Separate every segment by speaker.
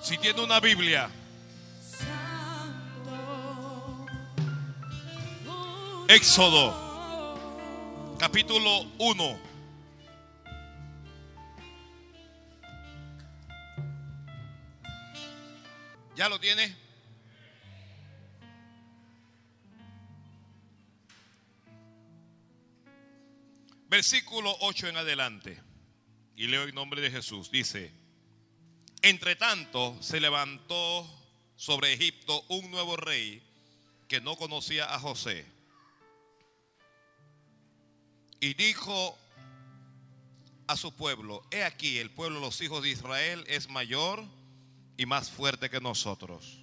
Speaker 1: Si tiene una Biblia, Éxodo, capítulo 1. ¿Ya lo tiene? Versículo 8 en adelante. Y leo en nombre de Jesús. Dice, entre tanto se levantó sobre Egipto un nuevo rey que no conocía a José. Y dijo a su pueblo, he aquí, el pueblo de los hijos de Israel es mayor y más fuerte que nosotros.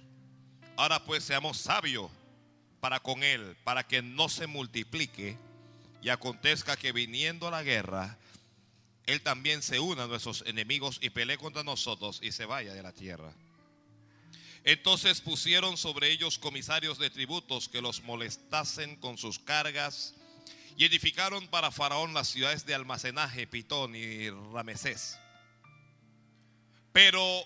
Speaker 1: Ahora pues seamos sabios para con él, para que no se multiplique y acontezca que viniendo la guerra, él también se una a nuestros enemigos y pelee contra nosotros y se vaya de la tierra. Entonces pusieron sobre ellos comisarios de tributos que los molestasen con sus cargas y edificaron para Faraón las ciudades de almacenaje, Pitón y Ramesés. Pero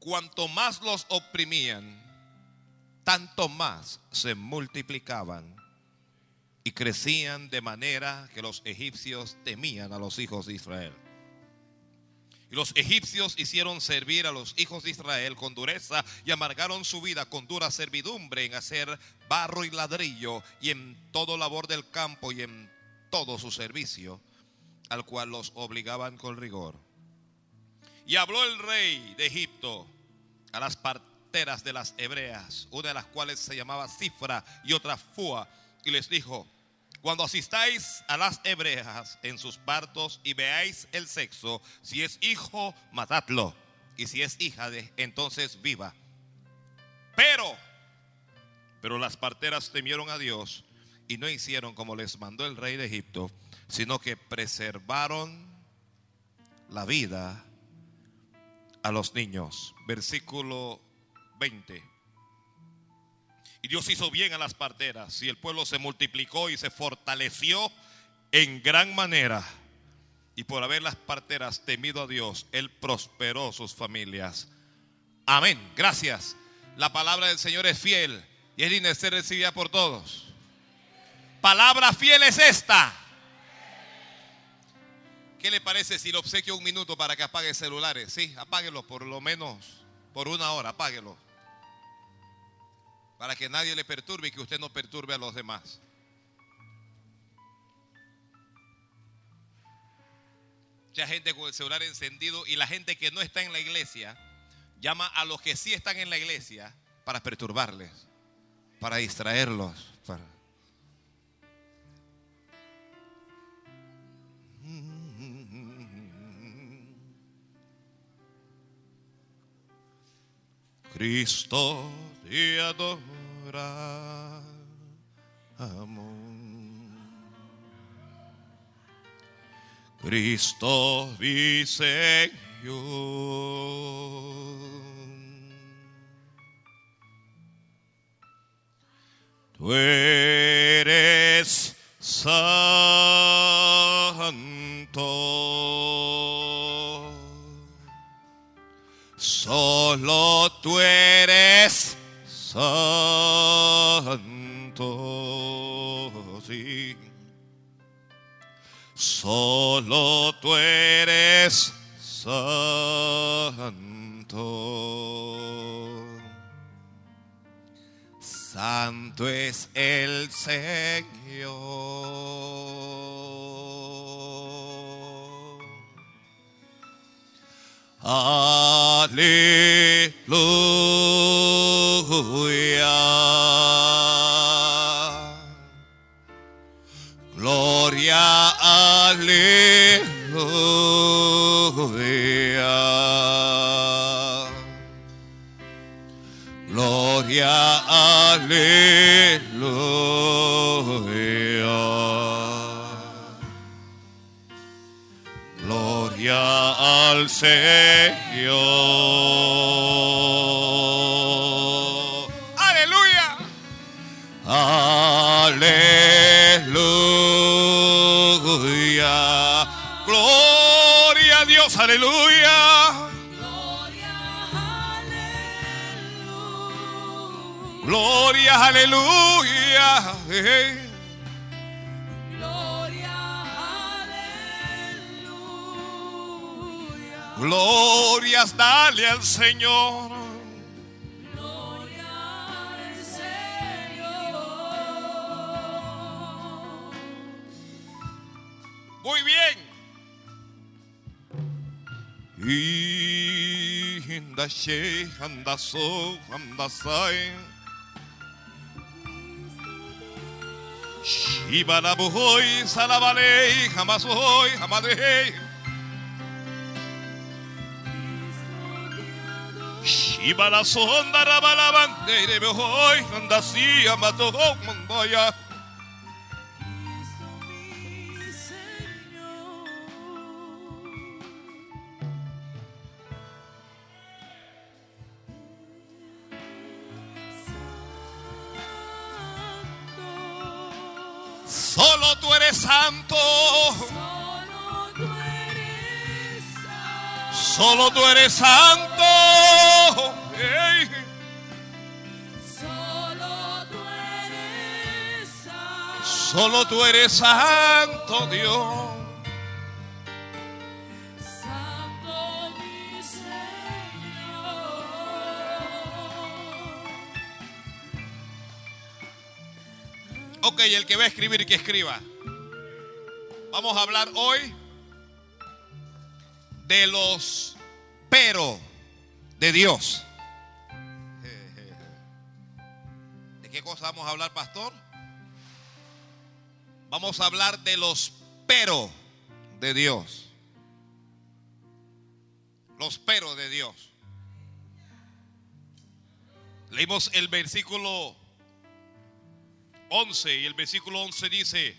Speaker 1: cuanto más los oprimían, tanto más se multiplicaban y crecían de manera que los egipcios temían a los hijos de Israel. Y los egipcios hicieron servir a los hijos de Israel con dureza y amargaron su vida con dura servidumbre en hacer barro y ladrillo y en todo labor del campo y en todo su servicio, al cual los obligaban con rigor. Y habló el rey de Egipto a las parteras de las hebreas, una de las cuales se llamaba Cifra y otra Fua, y les dijo, cuando asistáis a las hebreas en sus partos y veáis el sexo, si es hijo, matadlo. Y si es hija, de, entonces viva. Pero, pero las parteras temieron a Dios y no hicieron como les mandó el rey de Egipto, sino que preservaron la vida a los niños. Versículo 20. Y Dios hizo bien a las parteras y el pueblo se multiplicó y se fortaleció en gran manera. Y por haber las parteras temido a Dios, Él prosperó sus familias. Amén. Gracias. La palabra del Señor es fiel y es digna de ser recibida por todos. Palabra fiel es esta. ¿Qué le parece si le obsequio un minuto para que apague celulares? Sí, apáguelo por lo menos por una hora, apáguelo para que nadie le perturbe y que usted no perturbe a los demás. Mucha gente con el celular encendido y la gente que no está en la iglesia llama a los que sí están en la iglesia para perturbarles, para distraerlos. Cristo te adora, amor. Cristo mi Señor. Tú eres santo. Solo tú eres santo. Sí. Solo tú eres santo. Santo es el Señor. Aleluya. Gloria, aleluya. Gloria, aleluya. Gloria al Señor. Aleluya. Aleluya. Gloria a Dios. Aleluya. Gloria, aleluya.
Speaker 2: Gloria, aleluya.
Speaker 1: Glorias dale al Señor.
Speaker 2: Gloria al Señor.
Speaker 1: Muy bien. Y anda she, anda so, anda sai. Shiba la buhoy, salabalei, jamás hoy, jamás dejé. Shiba la sonda, rabala bandere, buhoy, anda así, amato, mondoya.
Speaker 2: Santo,
Speaker 1: Solo tú eres santo.
Speaker 2: Solo tú eres santo.
Speaker 1: Solo tú eres santo.
Speaker 2: Solo tú eres santo,
Speaker 1: Dios.
Speaker 2: Santo mi Señor.
Speaker 1: Ok, el que va a escribir, que escriba. Vamos a hablar hoy de los pero de Dios. ¿De qué cosa vamos a hablar, pastor? Vamos a hablar de los pero de Dios. Los pero de Dios. Leímos el versículo 11 y el versículo 11 dice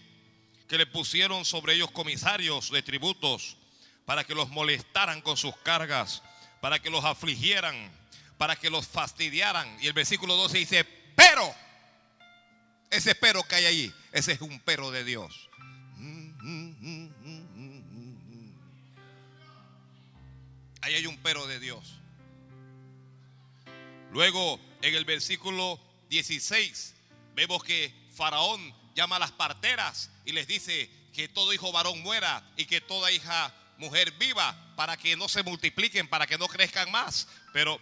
Speaker 1: que le pusieron sobre ellos comisarios de tributos para que los molestaran con sus cargas, para que los afligieran, para que los fastidiaran. Y el versículo 12 dice, pero, ese pero que hay allí, ese es un pero de Dios. Ahí hay un pero de Dios. Luego, en el versículo 16, vemos que Faraón llama a las parteras y les dice que todo hijo varón muera y que toda hija mujer viva para que no se multipliquen, para que no crezcan más. Pero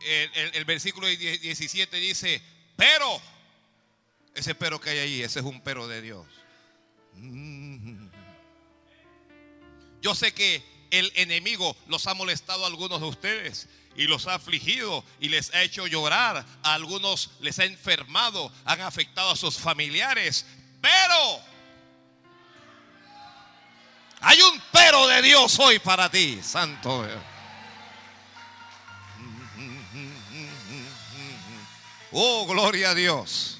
Speaker 1: el, versículo 17 dice, pero, ese pero que hay ahí, ese es un pero de Dios. Yo sé que el enemigo los ha molestado a algunos de ustedes y los ha afligido y les ha hecho llorar. A algunos les ha enfermado, han afectado a sus familiares. Pero hay un pero de Dios hoy para ti, Santo. Oh, gloria a Dios.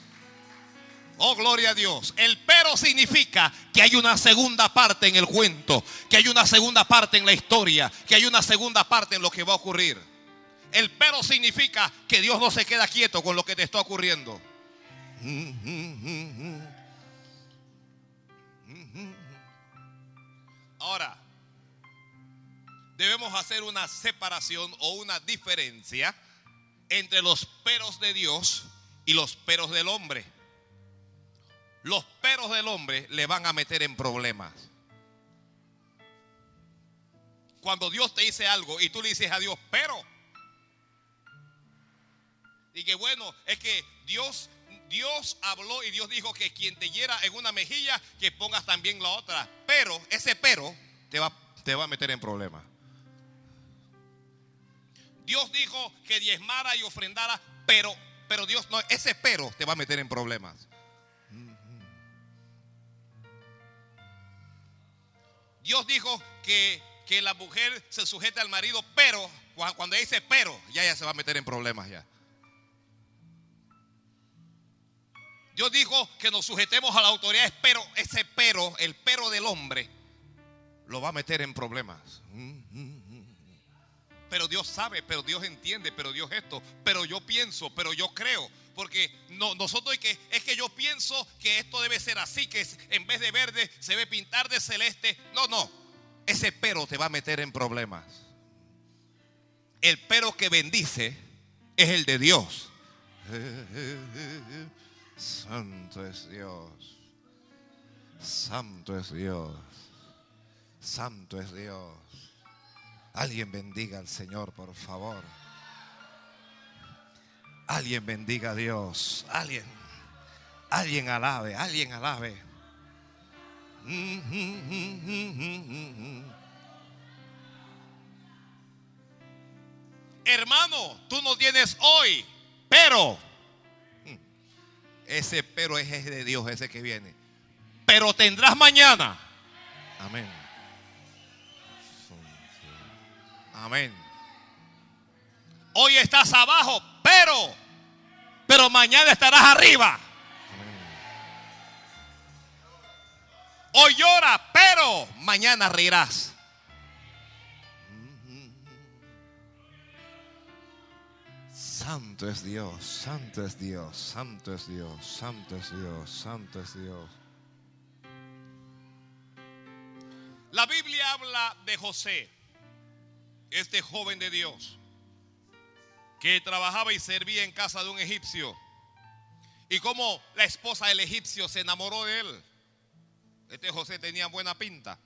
Speaker 1: Oh, gloria a Dios. El pero significa que hay una segunda parte en el cuento, que hay una segunda parte en la historia, que hay una segunda parte en lo que va a ocurrir. El pero significa que Dios no se queda quieto con lo que te está ocurriendo. Ahora, debemos hacer una separación o una diferencia entre los peros de Dios y los peros del hombre. Los peros del hombre le van a meter en problemas. Cuando Dios te dice algo y tú le dices a Dios, pero. Y que bueno, es que Dios, Dios habló y Dios dijo que quien te hiera en una mejilla, que pongas también la otra. Pero ese pero te va, te va a meter en problemas. Dios dijo que diezmara y ofrendara, pero, pero Dios no, ese pero te va a meter en problemas. Dios dijo que, que la mujer se sujete al marido, pero cua- cuando dice pero, ya ya se va a meter en problemas ya. Dios dijo que nos sujetemos a las autoridades, pero ese pero, el pero del hombre, lo va a meter en problemas. Pero Dios sabe, pero Dios entiende, pero Dios esto, pero yo pienso, pero yo creo. Porque no, nosotros es que, es que yo pienso que esto debe ser así, que en vez de verde se debe pintar de celeste. No, no. Ese pero te va a meter en problemas. El pero que bendice es el de Dios. Santo es Dios. Santo es Dios. Santo es Dios. Alguien bendiga al Señor, por favor. Alguien bendiga a Dios. Alguien. Alguien alabe. Alguien alabe. Hermano, tú no tienes hoy, pero ese pero es de Dios, ese que viene. Pero tendrás mañana. Amén. Amén. Hoy estás abajo, pero, pero mañana estarás arriba. Hoy llora, pero mañana reirás. Santo es Dios, santo es Dios, santo es Dios, santo es Dios, santo es Dios. La Biblia habla de José, este joven de Dios, que trabajaba y servía en casa de un egipcio. Y como la esposa del egipcio se enamoró de él. Este José tenía buena pinta.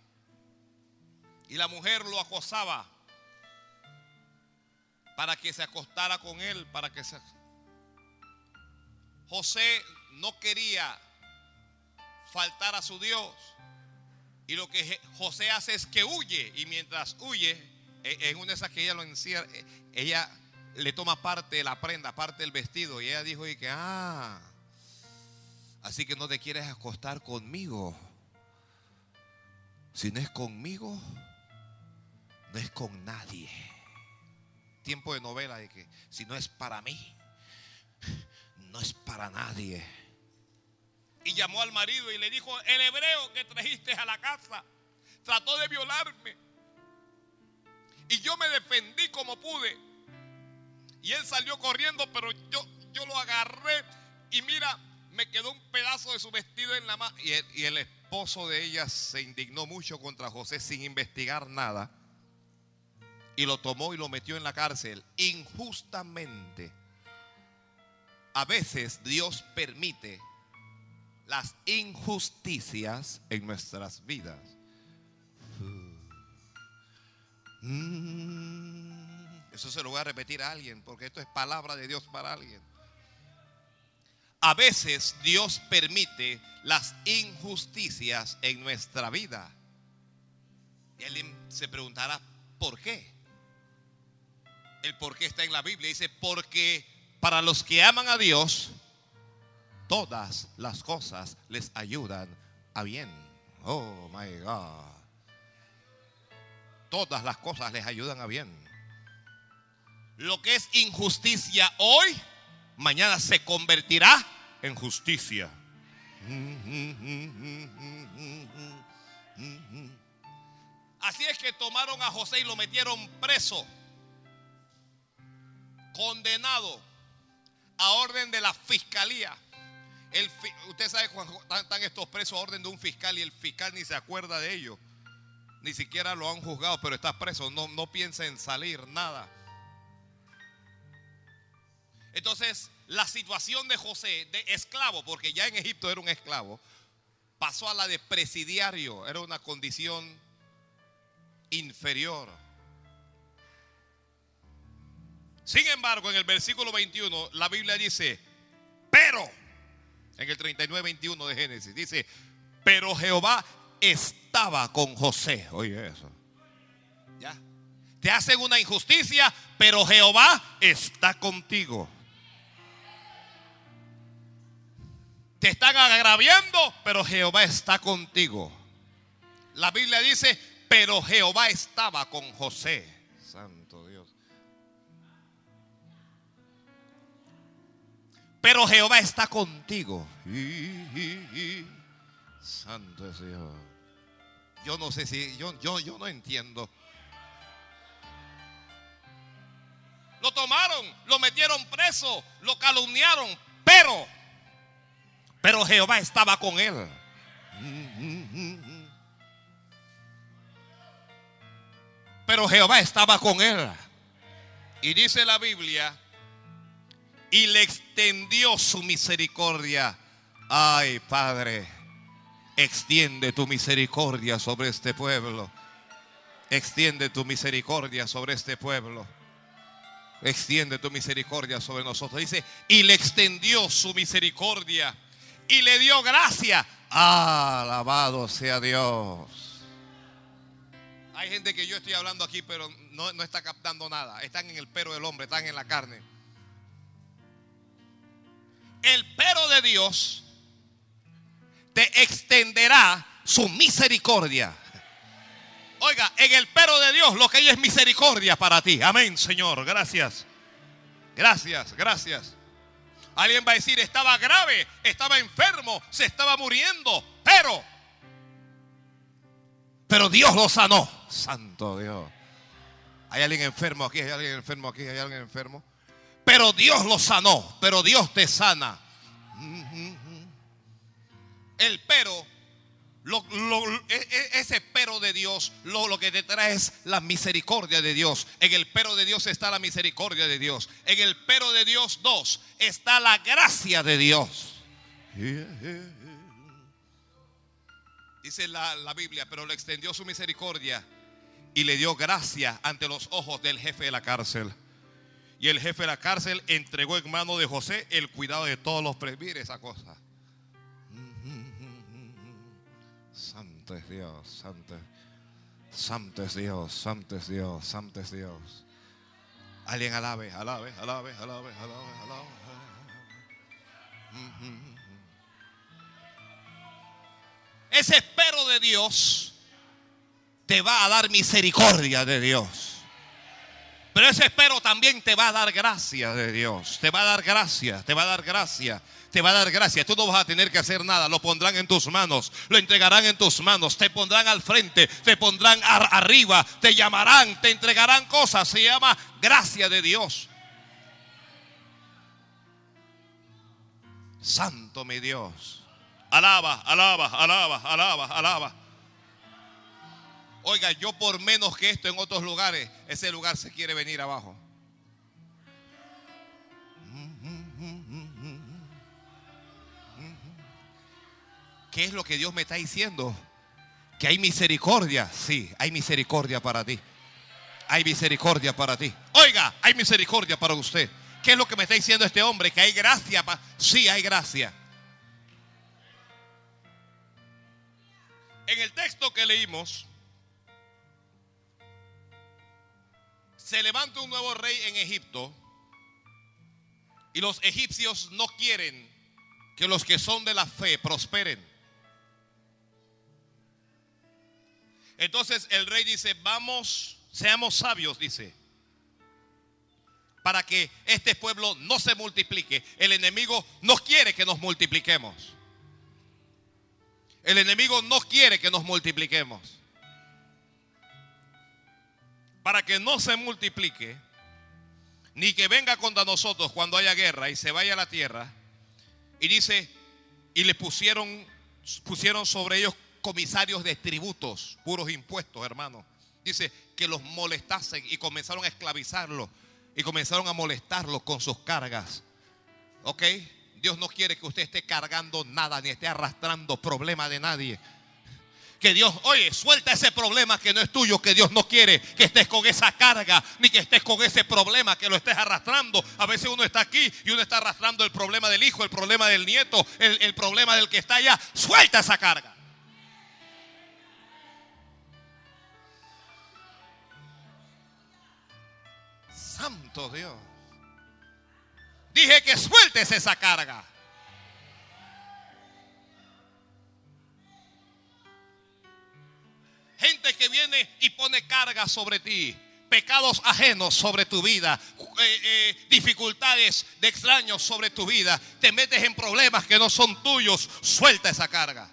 Speaker 1: Y la mujer lo acosaba para que se acostara con él, para que se... José no quería faltar a su Dios. Y lo que José hace es que huye. Y mientras huye, e- en una de esas que ella lo encierra, e- ella le toma parte de la prenda, parte del vestido. Y ella dijo, y que, ah, así que no te quieres acostar conmigo. Si no es conmigo, no es con nadie. Tiempo de novela de que si no es para mí, no es para nadie. Y llamó al marido y le dijo, el hebreo que trajiste a la casa trató de violarme. Y yo me defendí como pude. Y él salió corriendo, pero yo, yo lo agarré y mira, me quedó un pedazo de su vestido en la mano. Y y el esposo de ella se indignó mucho contra José sin investigar nada. Y lo tomó y lo metió en la cárcel injustamente. A veces Dios permite las injusticias en nuestras vidas. Mm. Eso se lo voy a repetir a alguien porque esto es palabra de Dios para alguien. A veces Dios permite las injusticias en nuestra vida. Y alguien se preguntará, ¿por qué? El por qué está en la Biblia. Dice, porque para los que aman a Dios, todas las cosas les ayudan a bien. Oh, my God. Todas las cosas les ayudan a bien. Lo que es injusticia hoy, mañana se convertirá en justicia. Así es que tomaron a José y lo metieron preso, condenado a orden de la fiscalía. El usted sabe cuando están, están estos presos a orden de un fiscal y el fiscal ni se acuerda de ellos. Ni siquiera lo han juzgado, pero está preso. No, no piensa en salir, nada. Entonces, la situación de José, de esclavo, porque ya en Egipto era un esclavo, pasó a la de presidiario. Era una condición inferior. Sin embargo, en el versículo 21, la Biblia dice, pero, en el 39, 21 de Génesis, dice, pero Jehová estaba con José. Oye eso. Ya. Te hacen una injusticia, pero Jehová está contigo. Te están agraviando, pero Jehová está contigo. La Biblia dice, pero Jehová estaba con José. Pero Jehová está contigo. Santo es Dios. Yo no sé si, yo, yo, yo no entiendo. Lo tomaron, lo metieron preso, lo calumniaron, pero, pero Jehová estaba con él. Pero Jehová estaba con él. Y dice la Biblia y le extendió su misericordia. Ay, Padre, extiende tu misericordia sobre este pueblo. Extiende tu misericordia sobre este pueblo. Extiende tu misericordia sobre nosotros. Dice, y le extendió su misericordia y le dio gracia. Alabado sea Dios. Hay gente que yo estoy hablando aquí, pero no, no está captando nada. Están en el pero del hombre, están en la carne. El pero de Dios te extenderá su misericordia. Oiga, en el pero de Dios lo que hay es misericordia para ti. Amén, Señor. Gracias. Gracias, gracias. Alguien va a decir, estaba grave, estaba enfermo, se estaba muriendo, pero, pero Dios lo sanó. Santo Dios. Hay alguien enfermo aquí, hay alguien enfermo aquí, hay alguien enfermo. Pero Dios lo sanó, pero Dios te sana. El pero, e- e- ese pero de Dios, lo, lo que te trae es la misericordia de Dios. En el pero de Dios está la misericordia de Dios. En el pero de Dios dos está la gracia de Dios. Dice la, la Biblia, pero le extendió su misericordia y le dio gracia ante los ojos del jefe de la cárcel. Y el jefe de la cárcel entregó en mano de José el cuidado de todos los. Mire esa cosa. Santo es Dios, santo, santo es Dios, santo es Dios, santo es Dios. Alguien alabe, alabe, alabe, alabe, alabe, alabe. Ese espero de Dios te va a dar misericordia de Dios. Pero ese espero también te va a dar gracia de Dios. Te va a dar gracia, te va a dar gracia, te va a dar gracia. Tú no vas a tener que hacer nada. Lo pondrán en tus manos, lo entregarán en tus manos, te pondrán al frente, te pondrán ar- arriba, te llamarán, te entregarán cosas. Se llama gracia de Dios. Santo mi Dios. Alaba, alaba, alaba, alaba, alaba. Oiga, yo por menos que esto en otros lugares, ese lugar se quiere venir abajo. ¿Qué es lo que Dios me está diciendo? Que hay misericordia. Sí, hay misericordia para ti. Hay misericordia para ti. Oiga, hay misericordia para usted. ¿Qué es lo que me está diciendo este hombre? Que hay gracia. Sí, hay gracia. En el texto que leímos, se levanta un nuevo rey en Egipto y los egipcios no quieren que los que son de la fe prosperen. Entonces el rey dice, vamos, seamos sabios, dice, para que este pueblo no se multiplique. El enemigo no quiere que nos multipliquemos. El enemigo no quiere que nos multipliquemos. Para que no se multiplique, ni que venga contra nosotros cuando haya guerra y se vaya a la tierra. Y dice, y le pusieron, pusieron sobre ellos comisarios de tributos, puros impuestos, hermano. Dice que los molestasen y comenzaron a esclavizarlos y comenzaron a molestarlos con sus cargas. ¿Ok? Dios no quiere que usted esté cargando nada ni esté arrastrando problema de nadie. Que Dios, oye, suelta ese problema que no es tuyo, que Dios no quiere que estés con esa carga, ni que estés con ese problema, que lo estés arrastrando. A veces uno está aquí y uno está arrastrando el problema del hijo, el problema del nieto, el, el problema del que está allá. Suelta esa carga. Santo Dios. Dije que sueltes esa carga. Gente que viene y pone carga sobre ti. Pecados ajenos sobre tu vida. eh, eh, dificultades de extraños sobre tu vida. Te metes en problemas que no son tuyos. Suelta esa carga.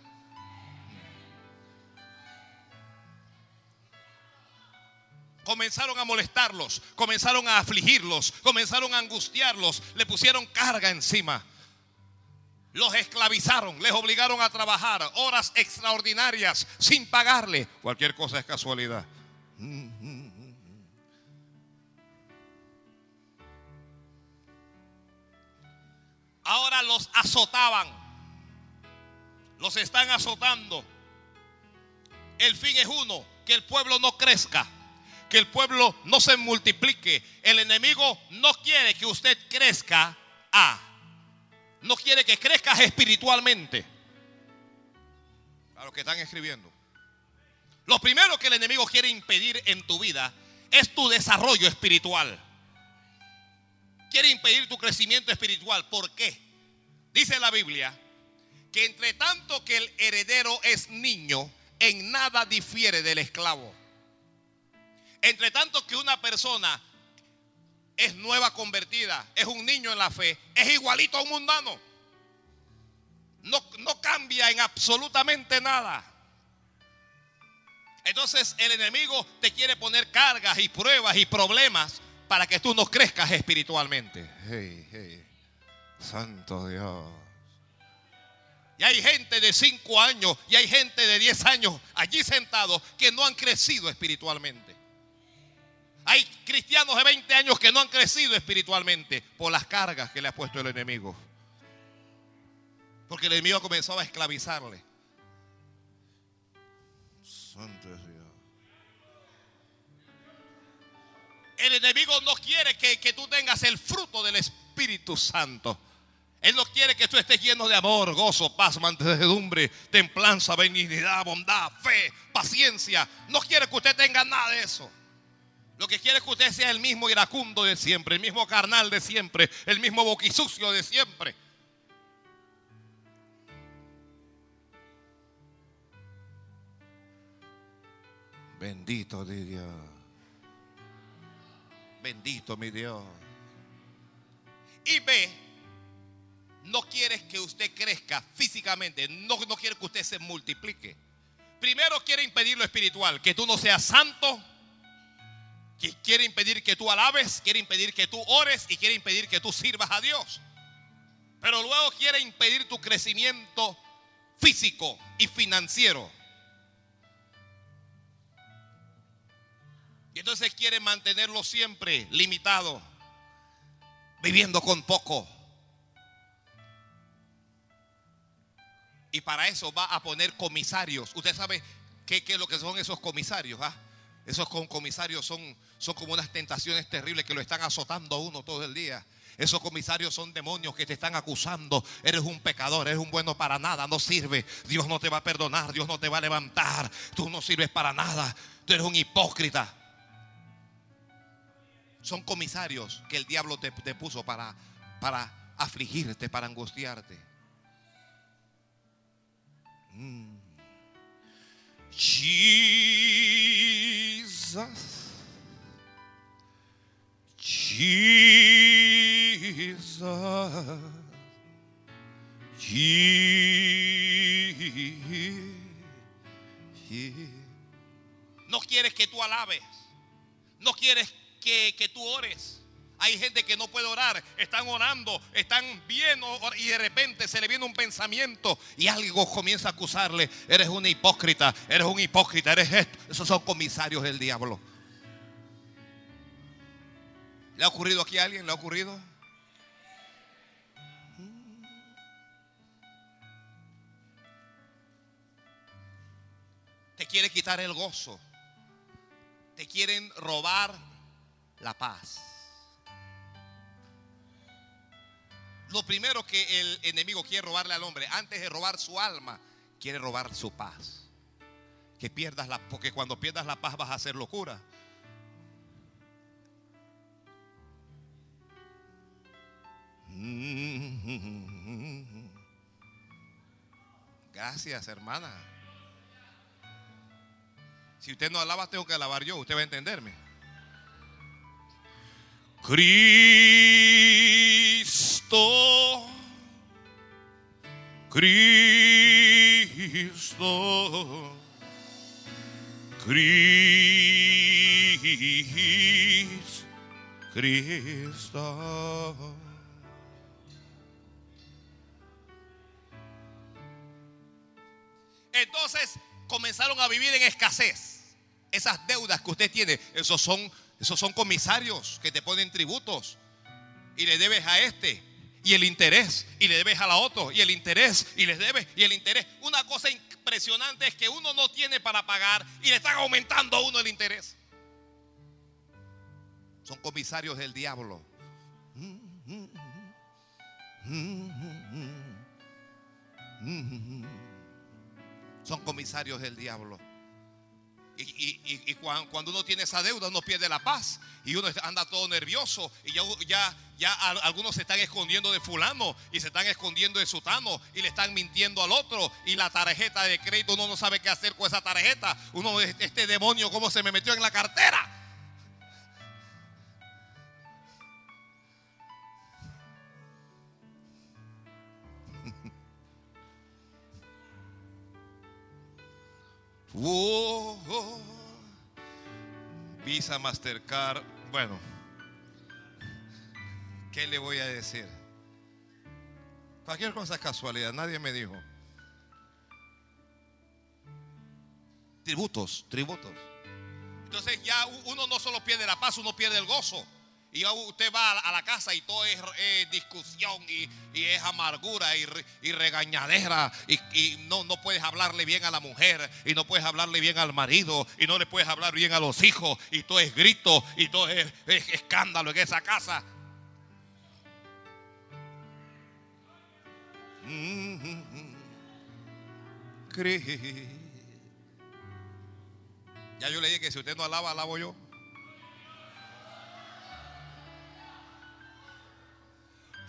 Speaker 1: Comenzaron a molestarlos, comenzaron a afligirlos, comenzaron a angustiarlos, le pusieron carga encima. Los esclavizaron, les obligaron a trabajar horas extraordinarias sin pagarle. Cualquier cosa es casualidad. los azotaban. Los están azotando. El fin es uno, que el pueblo no crezca, que el pueblo no se multiplique. El enemigo no quiere que usted crezca a, no quiere que crezcas espiritualmente. A los que están escribiendo. Lo primero que el enemigo quiere impedir en tu vida es tu desarrollo espiritual. Quiere impedir tu crecimiento espiritual. ¿Por qué? Dice la Biblia que entre tanto que el heredero es niño, en nada difiere del esclavo. Entre tanto que una persona es nueva convertida, es un niño en la fe, es igualito a un mundano. No, no cambia en absolutamente nada. Entonces el enemigo te quiere poner cargas y pruebas y problemas para que tú no crezcas espiritualmente. Hey, hey. Santo Dios. Y hay gente de 5 años y hay gente de 10 años allí sentados que no han crecido espiritualmente. Hay cristianos de 20 años que no han crecido espiritualmente por las cargas que le ha puesto el enemigo. Porque el enemigo ha comenzado a esclavizarle. Santo Dios. El enemigo no quiere que, que tú tengas el fruto del Espíritu Santo. Él no quiere que tú estés lleno de amor, gozo, paz, mansedumbre, templanza, benignidad, bondad, fe, paciencia. No quiere que usted tenga nada de eso. Lo que quiere es que usted sea el mismo iracundo de siempre, el mismo carnal de siempre, el mismo boquisucio de siempre. Bendito de Dios. Bendito mi Dios. Y ve, no quiere que usted crezca físicamente, no, no quiere que usted se multiplique. Primero quiere impedir lo espiritual, que tú no seas santo, que quiere impedir que tú alabes, quiere impedir que tú ores y quiere impedir que tú sirvas a Dios. Pero luego quiere impedir tu crecimiento físico y financiero. Y entonces quiere mantenerlo siempre limitado, viviendo con poco. Y para eso va a poner comisarios. Usted sabe qué, es lo que son esos comisarios. ah? Esos comisarios son, son como unas tentaciones terribles que lo están azotando a uno todo el día. Esos comisarios son demonios que te están acusando. Eres un pecador, eres un bueno para nada, no sirve. Dios no te va a perdonar, Dios no te va a levantar. Tú no sirves para nada. Tú eres un hipócrita. Son comisarios que el diablo te, te puso para, para afligirte, para angustiarte. Mm. Jesus. Jesus. Je- No quieres que tú alabes. No quieres que, que tú ores. Hay gente que no puede orar, están orando, están bien y de repente se le viene un pensamiento y algo comienza a acusarle. Eres una hipócrita, eres un hipócrita, eres esto. Esos son comisarios del diablo. ¿Le ha ocurrido aquí a alguien? ¿Le ha ocurrido? Te quiere quitar el gozo. Te quieren robar la paz. Lo primero que el enemigo quiere robarle al hombre, antes de robar su alma, quiere robar su paz. Que pierdas la, porque cuando pierdas la paz vas a hacer locura. Gracias, hermana. Si usted no alaba, tengo que alabar yo. Usted va a entenderme. Cristo. Cristo. Cristo. Cristo. Entonces comenzaron a vivir en escasez. Esas deudas que usted tiene, esos son, esos son comisarios que te ponen tributos y le debes a este y el interés y le debes a la otro y el interés y les debes y el interés. Una cosa impresionante es que uno no tiene para pagar y le están aumentando a uno el interés. Son comisarios del diablo. Son comisarios del diablo. Y, y- y- y cuan- cuando uno tiene esa deuda, uno pierde la paz. Y uno anda todo nervioso. Y ya, ya, ya al- algunos se están escondiendo de fulano. Y se están escondiendo de sutano. Y le están mintiendo al otro. Y la tarjeta de crédito, uno no sabe qué hacer con esa tarjeta. Uno, este demonio, cómo se me metió en la cartera. Visa Mastercard. Bueno, ¿qué le voy a decir? Cualquier cosa casualidad, nadie me dijo. Tributos, tributos. Entonces ya uno no solo pierde la paz, uno pierde el gozo. Y usted va a la- casa y todo es, discusión y, es amargura y, y regañadera. Y, no, no puedes hablarle bien a la mujer y no puedes hablarle bien al marido y no le puedes hablar bien a los hijos. Y todo es grito y todo es, es escándalo en esa casa. Cri- Ya yo le dije que si usted no alaba, alabo yo.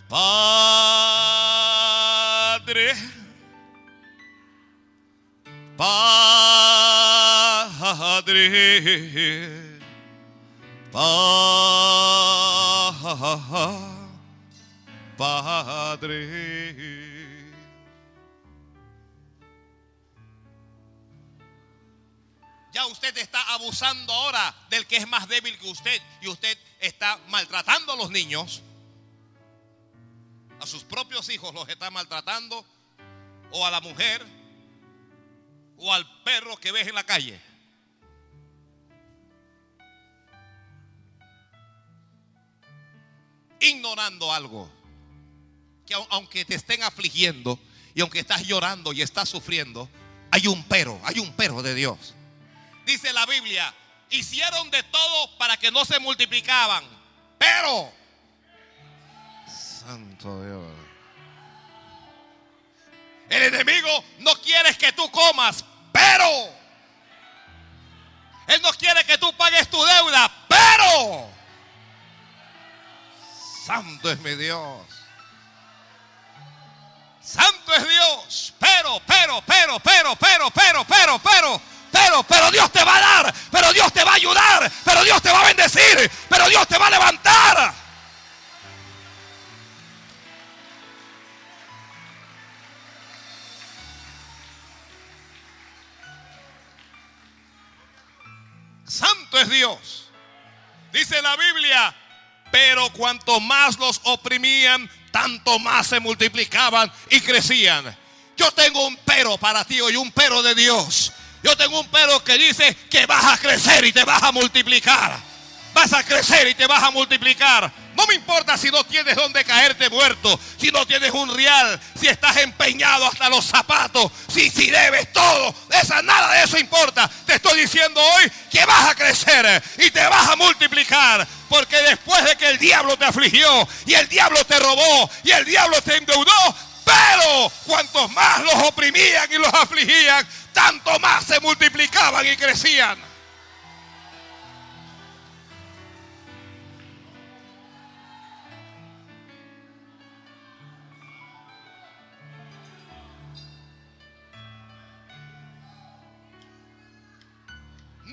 Speaker 1: Padre, Padre, Pa- Padre. Ya usted está abusando ahora del que es más débil que usted y usted está maltratando a los niños. A sus propios hijos los está maltratando o a la mujer o al perro que ves en la calle. Ignorando algo que au- aunque te estén afligiendo y aunque estás llorando y estás sufriendo, hay un pero, hay un pero de Dios. Dice la Biblia, hicieron de todo para que no se multiplicaban, pero Santo Dios. El enemigo no quiere que tú comas, pero él no quiere que tú pagues tu deuda, pero Santo es mi Dios. Santo es Dios. Pero, pero, pero, pero, pero, pero, pero, pero, pero, pero Dios te va a dar. Pero Dios te va a ayudar. Pero Dios te va a bendecir. Pero Dios te va a levantar. Es Dios. Dice la Biblia, pero cuanto más los oprimían, tanto más se multiplicaban y crecían. Yo tengo un pero para ti hoy, un pero de Dios. Yo tengo un pero que dice que vas a crecer y te vas a multiplicar. Vas a crecer y te vas a multiplicar. No me importa si no tienes donde caerte muerto, si no tienes un real, si estás empeñado hasta los zapatos, si, si debes todo. Esa, nada de eso importa. Te estoy diciendo hoy que vas a crecer y te vas a multiplicar. Porque después de que el diablo te afligió y el diablo te robó y el diablo te endeudó, pero cuantos más los oprimían y los afligían, tanto más se multiplicaban y crecían.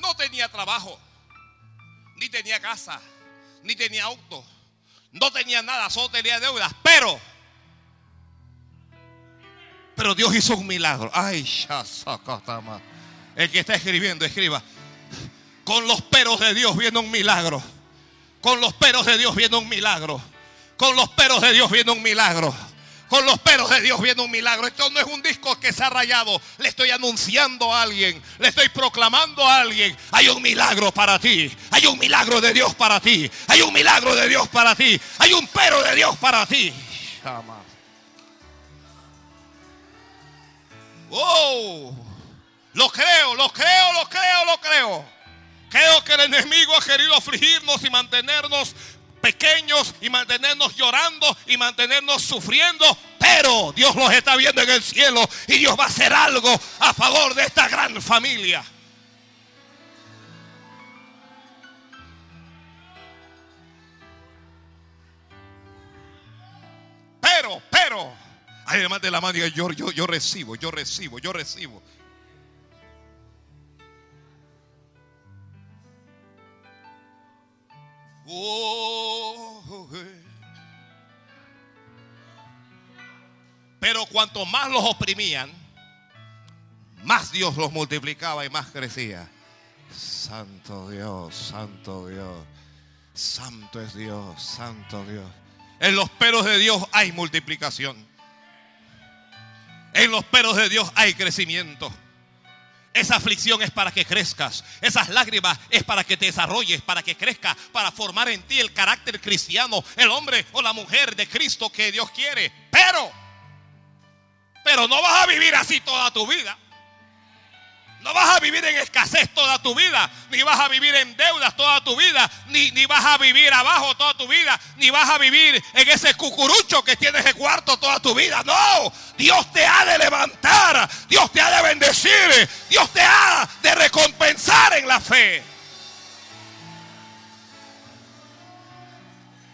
Speaker 1: No tenía trabajo, ni tenía casa, ni tenía auto, no tenía nada, solo tenía deudas, pero pero Dios hizo un milagro. Ay, shasakatama. El que está escribiendo, escriba. Con los peros de Dios viene un milagro. Con los peros de Dios viene un milagro. Con los peros de Dios viene un milagro. Con los peros de Dios viene un milagro. Esto no es un disco que se ha rayado. Le estoy anunciando a alguien. Le estoy proclamando a alguien. Hay un milagro para ti. Hay un milagro de Dios para ti. Hay un milagro de Dios para ti. Hay un pero de Dios para ti. llama. Oh, lo creo, lo creo, lo creo, lo creo. Creo que el enemigo ha querido afligirnos y mantenernos pequeños y mantenernos llorando y mantenernos sufriendo. Pero Dios los está viendo en el cielo y Dios va a hacer algo a favor de esta gran familia. Pero, pero, además de la mano, yo, yo, yo recibo, yo recibo, yo recibo. Pero cuanto más los oprimían, más Dios los multiplicaba y más crecía. Santo Dios, santo Dios, santo es Dios, santo Dios. En los pelos de Dios hay multiplicación. En los pelos de Dios hay crecimiento. Esa aflicción es para que crezcas. Esas lágrimas es para que te desarrolles, para que crezcas, para formar en ti el carácter cristiano, el hombre o la mujer de Cristo que Dios quiere. Pero, pero no vas a vivir así toda tu vida. No vas a vivir en escasez toda tu vida, ni vas a vivir en deudas toda tu vida, ni, ni vas a vivir abajo toda tu vida, ni vas a vivir en ese cucurucho que tienes de cuarto toda tu vida. No, Dios te ha de levantar, Dios te ha de bendecir, Dios te ha de recompensar en la fe.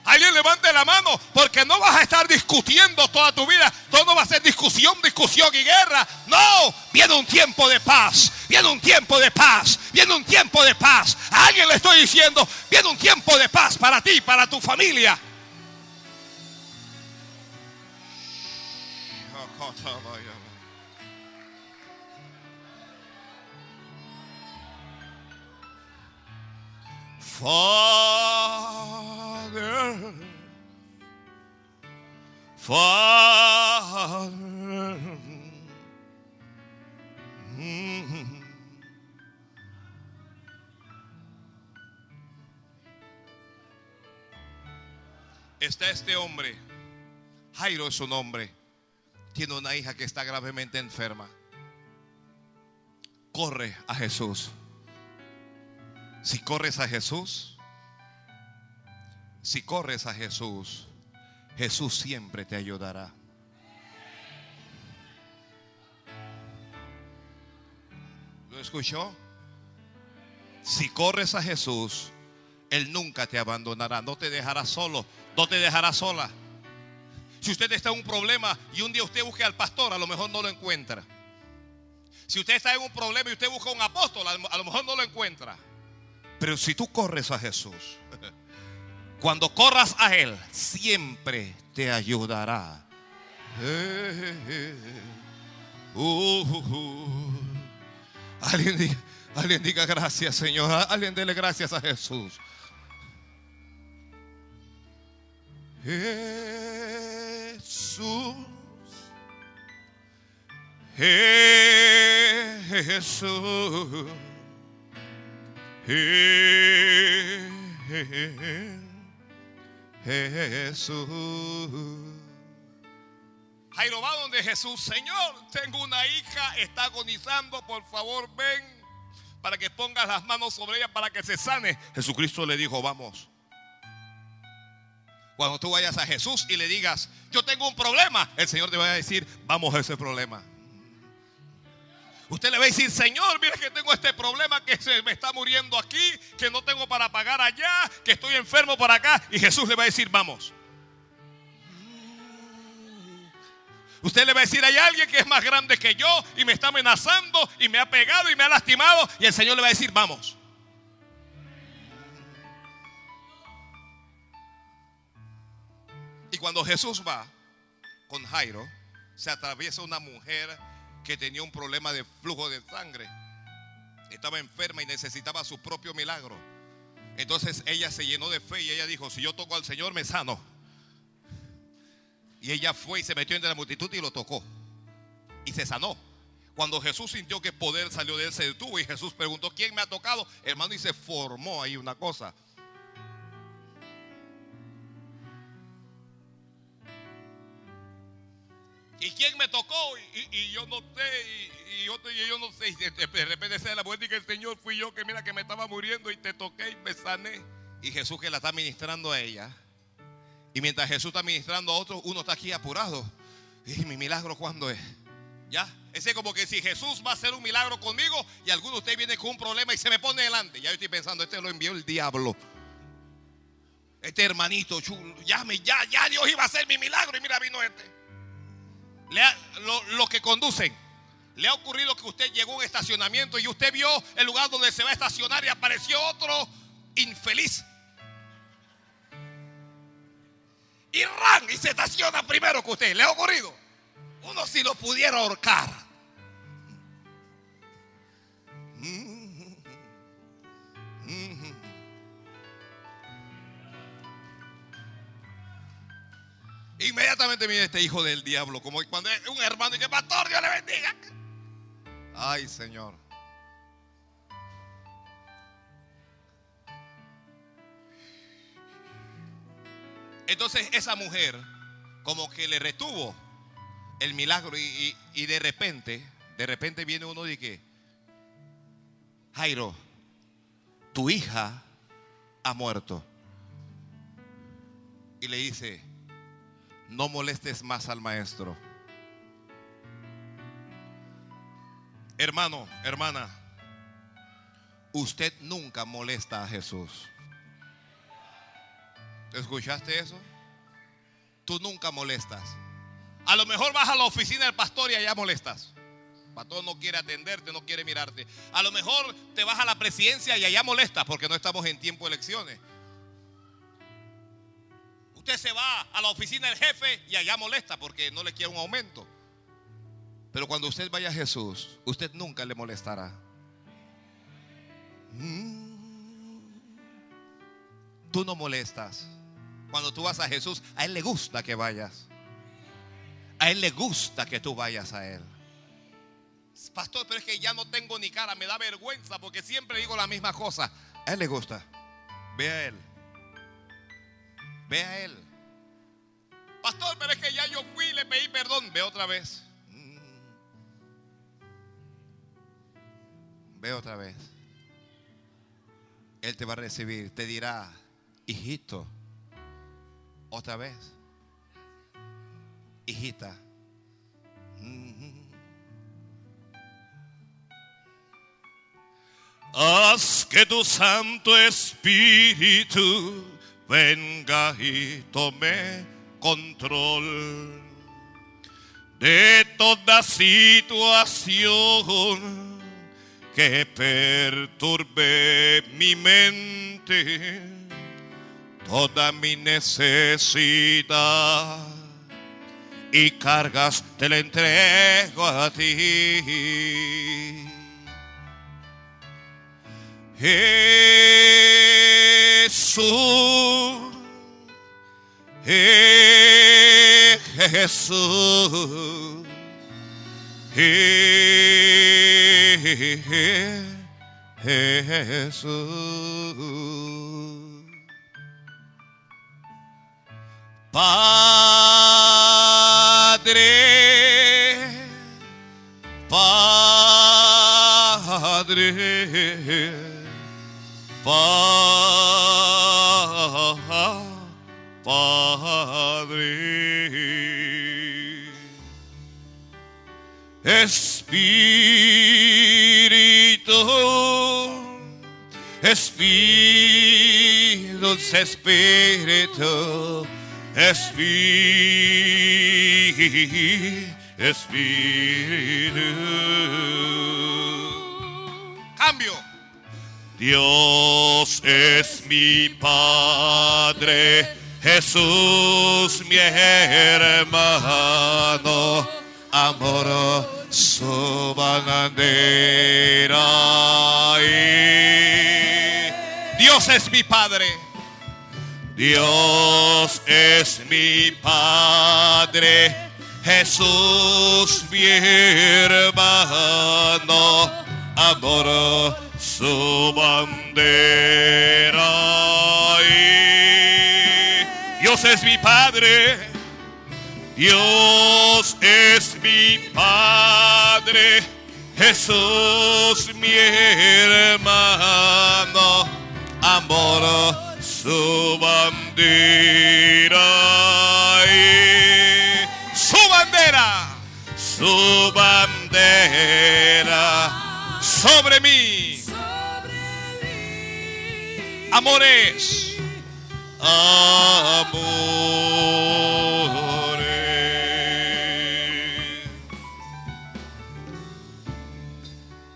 Speaker 1: Alguien levante la mano porque no vas a estar discutiendo toda tu vida. Todo no va a ser discusión, discusión y guerra. No, viene un tiempo de paz. Viene un tiempo de paz. Viene un tiempo de paz. A alguien le estoy diciendo, viene un tiempo de paz para ti, para tu familia. Father, Father, está este hombre, Jairo es su nombre, tiene una hija que está gravemente enferma. Corre a Jesús. Si corres a Jesús, si corres a Jesús, Jesús siempre te ayudará. ¿Lo escuchó? Si corres a Jesús, Él nunca te abandonará, no te dejará solo, no te dejará sola. Si usted está en un problema y un día usted busque al pastor, a lo mejor no lo encuentra. Si usted está en un problema y usted busca a un apóstol, a lo mejor no lo encuentra. Pero si tú corres a Jesús, cuando corras a Él, siempre te ayudará. Eh, eh, eh. Uh, uh, uh. Alguien, diga, alguien diga gracias, Señor. Alguien dele gracias a Jesús. Jesús. Jesús. Jesús. Jairo donde Jesús, Señor, tengo una hija, está agonizando, por favor ven para que pongas las manos sobre ella para que se sane. Jesucristo le dijo, vamos. Cuando tú vayas a Jesús y le digas, yo tengo un problema, el Señor te va a decir, vamos a ese problema. Usted le va a decir, Señor, mira que tengo este problema que se me está muriendo aquí, que no tengo para pagar allá, que estoy enfermo por acá. Y Jesús le va a decir, vamos. Usted le va a decir, hay alguien que es más grande que yo y me está amenazando y me ha pegado y me ha lastimado. Y el Señor le va a decir, vamos. Y cuando Jesús va con Jairo, se atraviesa una mujer que tenía un problema de flujo de sangre. Estaba enferma y necesitaba su propio milagro. Entonces ella se llenó de fe y ella dijo, si yo toco al Señor me sano. Y ella fue y se metió entre la multitud y lo tocó. Y se sanó. Cuando Jesús sintió que poder salió de él, se detuvo y Jesús preguntó, ¿quién me ha tocado? Hermano, y se formó ahí una cosa. ¿Y quién me tocó? Y, yo no sé, y, y otro, y yo no sé. Y de, repente se da la vuelta y que el Señor fui yo que mira que me estaba muriendo y te toqué y me sané. Y Jesús que la está ministrando a ella. Y mientras Jesús está ministrando a otro, uno está aquí apurado. Y mi milagro, ¿cuándo es? ¿Ya? Ese es como que si Jesús va a hacer un milagro conmigo y alguno de ustedes viene con un problema y se me pone delante. Ya yo estoy pensando, este lo envió el diablo. Este hermanito chulo, ya, ya, ya Dios iba a hacer mi milagro y mira vino este. Le ha- que conducen, le ha ocurrido que usted llegó a un estacionamiento y usted vio el lugar donde se va a estacionar y apareció otro infeliz. Y ran y se estaciona primero que usted. ¿Le ha ocurrido? Uno si lo pudiera ahorcar. Inmediatamente viene este hijo del diablo, como cuando es un hermano y que pastor, Dios le bendiga. Ay, Señor. Entonces esa mujer como que le retuvo el milagro y, y- y de repente, de repente viene uno y que, Jairo, tu hija ha muerto. Y le dice, no molestes más al maestro. Hermano, hermana, usted nunca molesta a Jesús. ¿Escuchaste eso? Tú nunca molestas. A lo mejor vas a la oficina del pastor y allá molestas. El pastor no quiere atenderte, no quiere mirarte. A lo mejor te vas a la presidencia y allá molestas porque no estamos en tiempo de elecciones. Usted se va a la oficina del jefe y allá molesta porque no le quiere un aumento. Pero cuando usted vaya a Jesús, usted nunca le molestará. Mm. Tú no molestas. Cuando tú vas a Jesús, a Él le gusta que vayas. A Él le gusta que tú vayas a Él. Pastor, pero es que ya no tengo ni cara, me da vergüenza porque siempre digo la misma cosa. A Él le gusta. Ve a Él. Ve a Él. Pastor, pero es que ya yo fui y le pedí perdón. Ve otra vez. Mm. Ve otra vez. Él te va a recibir. Te dirá, hijito, otra vez. Hijita. Mm. Haz que tu Santo Espíritu venga y tome control de toda situación que perturbe mi mente, toda mi necesidad y cargas te la entrego a ti. Jesús, eh, Jesús, eh, Jesús. Padre, Padre, Pa- Padre. Espíritu, Espíritu, dulce Espíritu, Espíritu, Espíritu. Cambio. Dios es mi Padre, Jesús mi hermano, amoroso bandera. Y Dios es mi Padre. Dios es mi Padre, Jesús mi hermano, amor su bandera. Dios es mi Padre, Dios es mi Padre, Jesús mi hermano, amor su bandera. y Su bandera, su bandera Amores. Amores.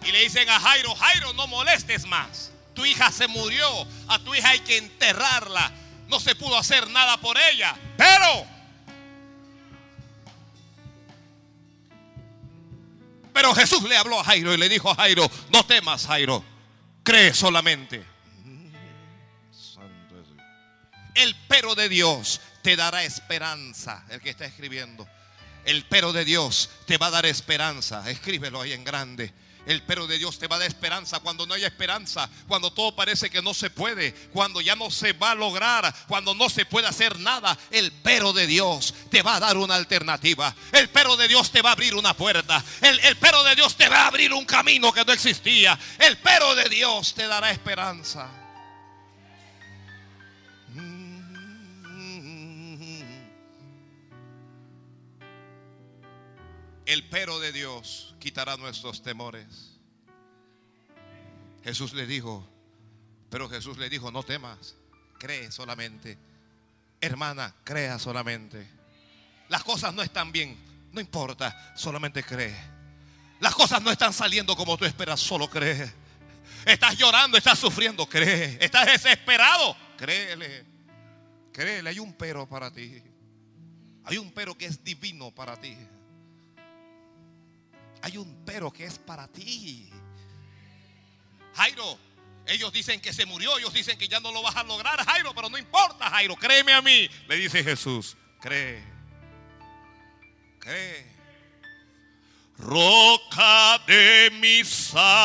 Speaker 1: Y le dicen a Jairo, Jairo, no molestes más. Tu hija se murió, a tu hija hay que enterrarla. No se pudo hacer nada por ella. Pero, pero Jesús le habló a Jairo y le dijo a Jairo, no temas, Jairo, cree solamente. El pero de Dios te dará esperanza. El que está escribiendo. El pero de Dios te va a dar esperanza. Escríbelo ahí en grande. El pero de Dios te va a dar esperanza cuando no hay esperanza, cuando todo parece que no se puede, cuando ya no se va a lograr, cuando no se puede hacer nada. El pero de Dios te va a dar una alternativa. El pero de Dios te va a abrir una puerta. El, el pero de Dios te va a abrir un camino que no existía. El pero de Dios te dará esperanza. El pero de Dios quitará nuestros temores. Jesús le dijo, pero Jesús le dijo, no temas, cree solamente. Hermana, crea solamente. Las cosas no están bien, no importa, solamente cree. Las cosas no están saliendo como tú esperas, solo cree. Estás llorando, estás sufriendo, cree. Estás desesperado, créele. Créele, hay un pero para ti. Hay un pero que es divino para ti. Hay un pero que es para ti. Jairo, ellos dicen que se murió, ellos dicen que ya no lo vas a lograr, Jairo, pero no importa, Jairo, créeme a mí. Le dice Jesús, cree, cree. Roca de mi salvación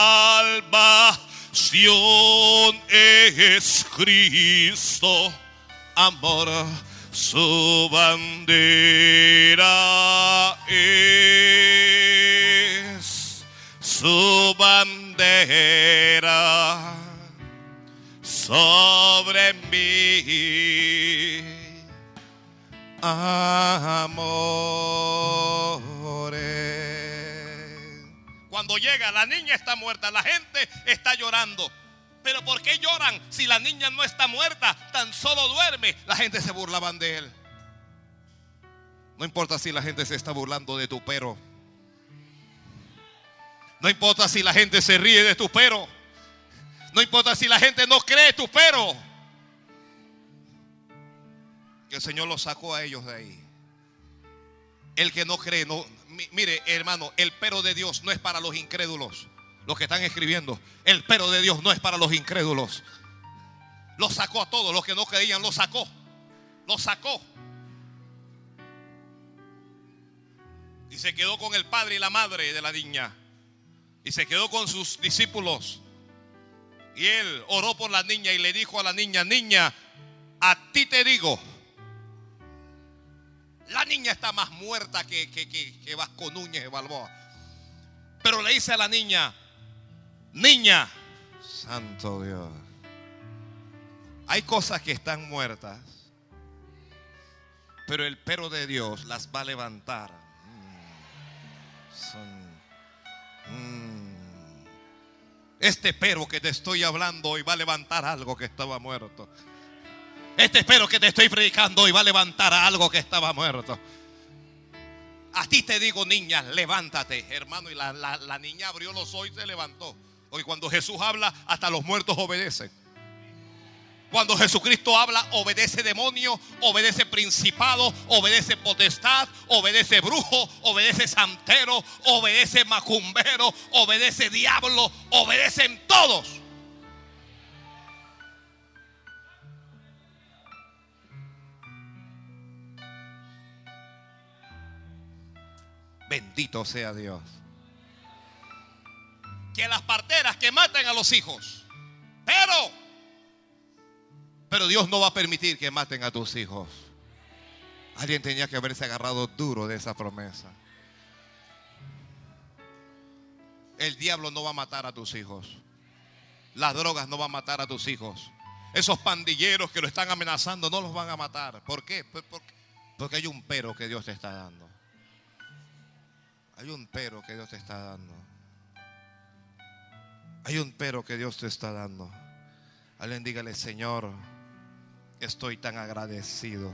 Speaker 1: es Cristo, amor, su bandera es su bandera sobre mí. Amores. Cuando llega, la niña está muerta, la gente está llorando. Pero ¿por qué lloran si la niña no está muerta? Tan solo duerme. La gente se burlaban de él. No importa si la gente se está burlando de tu pero. No importa si la gente se ríe de tu pero. No importa si la gente no cree tu pero. Que el Señor los sacó a ellos de ahí. El que no cree, no. mi- Mire, hermano, el pero de Dios no es para los incrédulos. Los que están escribiendo. El pero de Dios no es para los incrédulos. Los sacó a todos. Los que no creían, los sacó. Los sacó. Y se quedó con el padre y la madre de la niña. Y se quedó con sus discípulos. Y él oró por la niña y le dijo a la niña, niña, a ti te digo, la niña está más muerta que, que, que, que Vasco Núñez de Balboa. Pero le dice a la niña, niña, santo Dios, hay cosas que están muertas, pero el pero de Dios las va a levantar. Mm, son- mm. Este pero que te estoy hablando hoy va a levantar algo que estaba muerto. Este pero que te estoy predicando hoy va a levantar algo que estaba muerto. A ti te digo, niña, levántate, hermano. Y la, la- la niña abrió los ojos y se levantó. Porque cuando Jesús habla, hasta los muertos obedecen. Cuando Jesucristo habla, obedece demonio, obedece principado, obedece potestad, obedece brujo, obedece santero, obedece macumbero, obedece diablo, obedecen todos. Bendito sea Dios. Que las parteras que maten a los hijos. Pero, pero Dios no va a permitir que maten a tus hijos. Alguien tenía que haberse agarrado duro de esa promesa. El diablo no va a matar a tus hijos. Las drogas no van a matar a tus hijos. Esos pandilleros que lo están amenazando no los van a matar. ¿Por qué? Pues porque, porque hay un pero que Dios te está dando. Hay un pero que Dios te está dando. Hay un pero que Dios te está dando. Alguien dígale, Señor, estoy tan agradecido.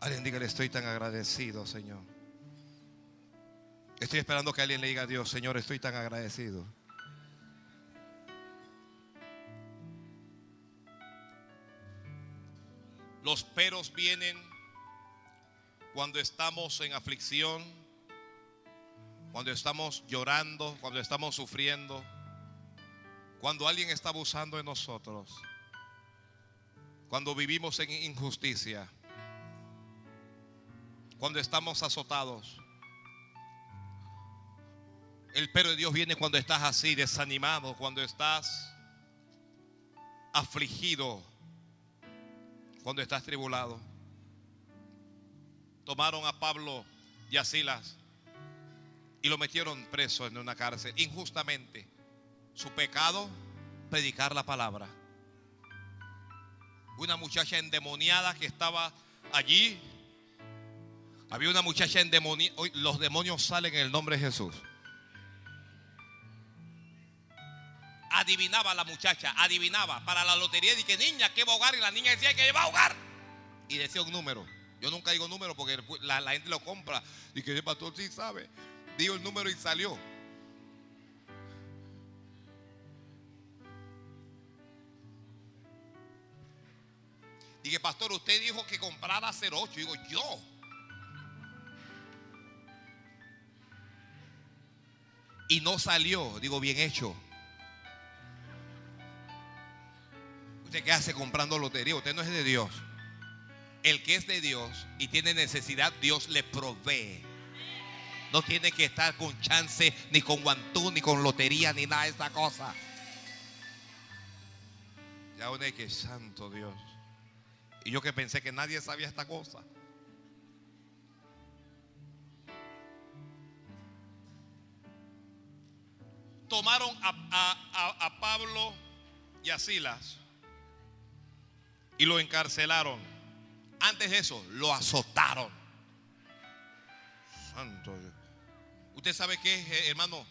Speaker 1: Alguien dígale, estoy tan agradecido, Señor. Estoy esperando que alguien le diga a Dios, Señor, estoy tan agradecido. Los peros vienen cuando estamos en aflicción, cuando estamos llorando, cuando estamos sufriendo, cuando alguien está abusando de nosotros, cuando vivimos en injusticia, cuando estamos azotados. El pero de Dios viene cuando estás así, desanimado, cuando estás afligido, cuando estás tribulado. Tomaron a Pablo y a Silas y lo metieron preso en una cárcel injustamente. Su pecado, predicar la palabra. Una muchacha endemoniada que estaba allí. Había una muchacha endemoniada. Los demonios salen en el nombre de Jesús. adivinaba la muchacha, adivinaba para la lotería. Dije, niña, ¿qué va a ahogar? Y la niña decía que va a ahogar. Y decía un número. Yo nunca digo número porque la, la gente lo compra. Y que el pastor sí sabe. Digo el número y salió. Dije, pastor, usted dijo que comprara 08. Digo, yo. Y no salió. Digo, bien hecho. ¿Usted qué hace comprando lotería? Usted no es de Dios. El que es de Dios y tiene necesidad, Dios le provee. No tiene que estar con chance, ni con guantú, ni con lotería, ni nada de esa cosa. Ya que santo Dios. Y yo que pensé que nadie sabía esta cosa. Tomaron a, a, a Pablo y a Silas y lo encarcelaron. Antes de eso, lo azotaron. Santo Dios. Usted sabe que, eh, hermano,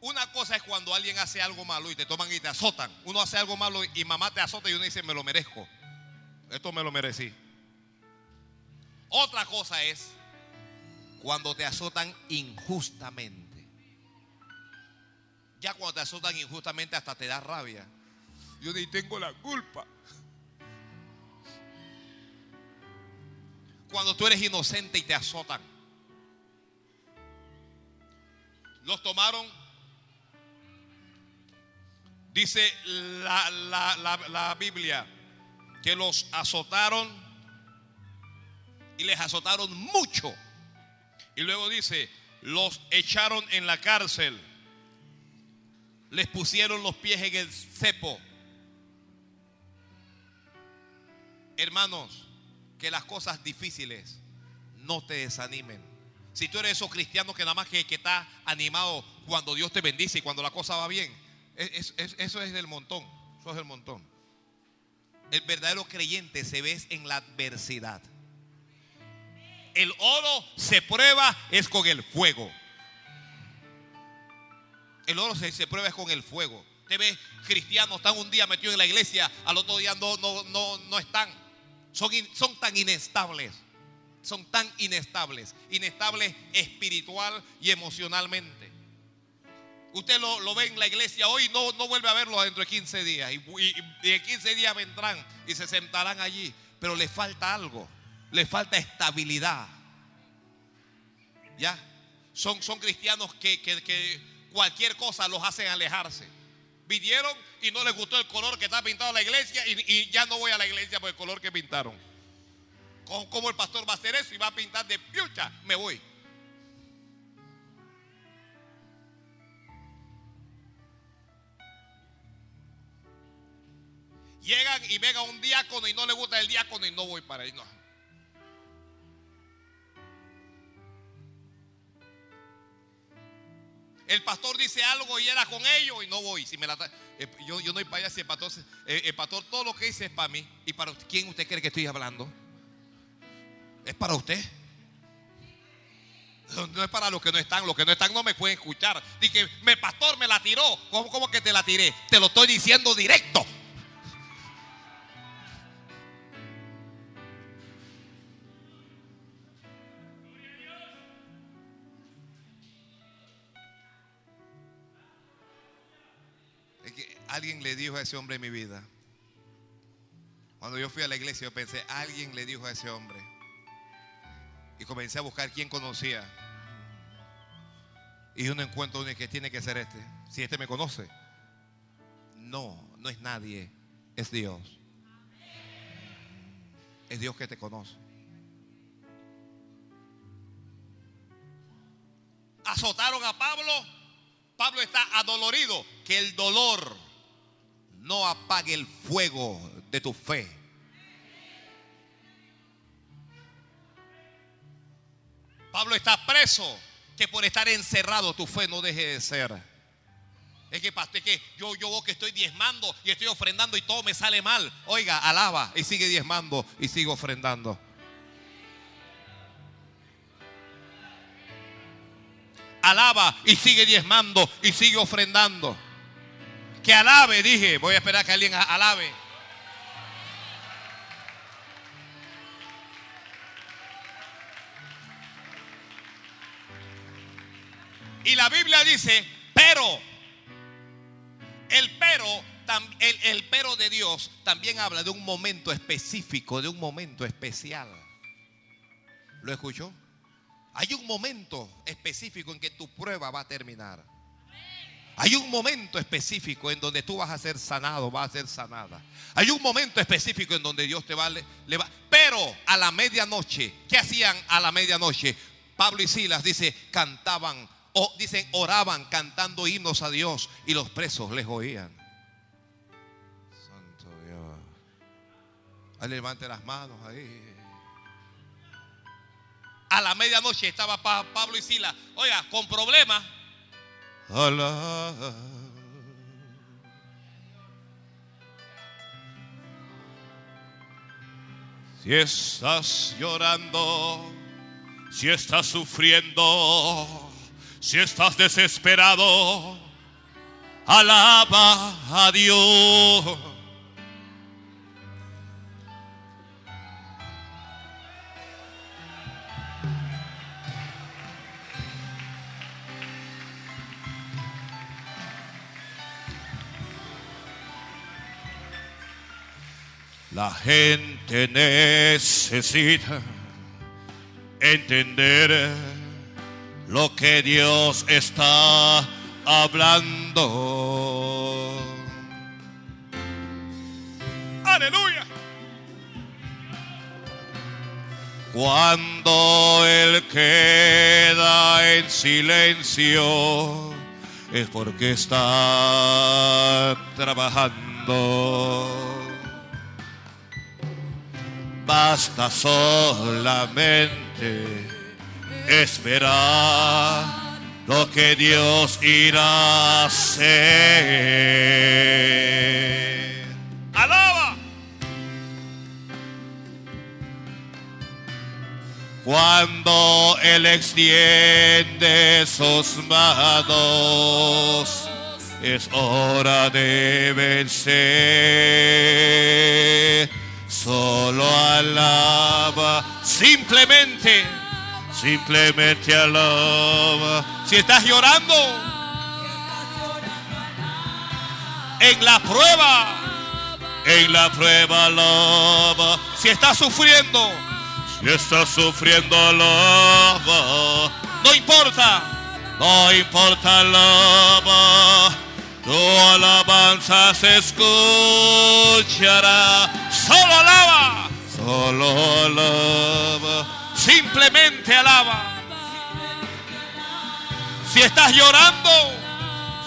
Speaker 1: una cosa es cuando alguien hace algo malo y te toman y te azotan. Uno hace algo malo y mamá te azota y uno dice, me lo merezco. Esto me lo merecí. Otra cosa es cuando te azotan injustamente. Ya cuando te azotan injustamente hasta te da rabia. Yo ni tengo la culpa. Cuando tú eres inocente y te azotan. Los tomaron. Dice la, la, la, la Biblia que los azotaron y les azotaron mucho. Y luego dice, los echaron en la cárcel, les pusieron los pies en el cepo. Hermanos, que las cosas difíciles no te desanimen. Si tú eres esos cristianos que nada más que, que está animado cuando Dios te bendice y cuando la cosa va bien, es, eso es del montón. Eso es del montón. El verdadero creyente se ve en la adversidad. El oro se prueba es con el fuego. El oro se, se prueba es con el fuego. Usted ve cristianos están un día metidos en la iglesia, al otro día no, no, no, no están. Son, son tan inestables. Son tan inestables. Inestables espiritual y emocionalmente. Usted lo, lo, ve en la iglesia hoy, no, no vuelve a verlo dentro de 15 días. Y, en 15 días vendrán y se sentarán allí. Pero le falta algo. Le falta estabilidad. ¿Ya? Son, son cristianos que, que, cualquier cosa los hacen alejarse. Vinieron y no les gustó el color que está pintado la iglesia y, y, ya no voy a la iglesia por el color que pintaron. ¿Cómo, ¿Cómo, el pastor va a hacer eso y va a pintar de piucha? Me voy. Llegan y venga un diácono y no le gusta el diácono y no voy para ahí. No. El pastor dice algo y era con ellos y no voy. Si me la eh, yo, yo, no voy para allá si el pastor, el, eh, el pastor todo lo que dice es para mí. ¿Y para quién usted cree que estoy hablando? Es para usted. No es para los que no están. Los que no están no me pueden escuchar. Dije, me pastor me la tiró. ¿Cómo, cómo que te la tiré? Te lo estoy diciendo directo. Alguien le dijo a ese hombre en mi vida. Cuando yo fui a la iglesia, yo pensé, alguien le dijo a ese hombre. Y comencé a buscar quién conocía. Y yo no encuentro uno que tiene que ser este. Si este me conoce. No, no es nadie. Es Dios. Es Dios que te conoce. Azotaron a Pablo. Pablo está adolorido. Que el dolor no apague el fuego de tu fe. Pablo está preso. Que por estar encerrado tu fe no deje de ser. Es que, pastor, es que yo, yo veo que estoy diezmando y estoy ofrendando y todo me sale mal. Oiga, alaba y sigue diezmando y sigue ofrendando. Alaba y sigue diezmando y sigue ofrendando. Que alabe, dije. Voy a esperar que alguien alabe. Y la Biblia dice, pero, el pero, el, el pero de Dios también habla de un momento específico, de un momento especial. ¿Lo escuchó? Hay un momento específico en que tu prueba va a terminar. Hay un momento específico en donde tú vas a ser sanado, vas a ser sanada. Hay un momento específico en donde Dios te va, le, le va. Pero a la medianoche, ¿qué hacían a la medianoche? Pablo y Silas dice, cantaban, o dicen, oraban cantando himnos a Dios y los presos les oían. Santo Dios. Ahí levante las manos ahí. A la medianoche estaba Pa- Pablo y Silas, oiga, con problemas. Alá. Si estás llorando, si estás sufriendo, si estás desesperado, alaba a Dios. La gente necesita entender lo que Dios está hablando. Aleluya. Cuando Él queda en silencio es porque está trabajando. Basta solamente esperar lo que Dios irá a hacer. ¡Alaba! Cuando Él extiende sus manos, es hora de vencer. Solo alaba, simplemente, simplemente alaba. Si estás llorando en la prueba, en la prueba alaba. Si estás sufriendo, si estás sufriendo alaba. No importa, no importa alaba. Tu alabanza se escuchará. Solo alaba. Solo alaba. Simplemente alaba. Si estás llorando.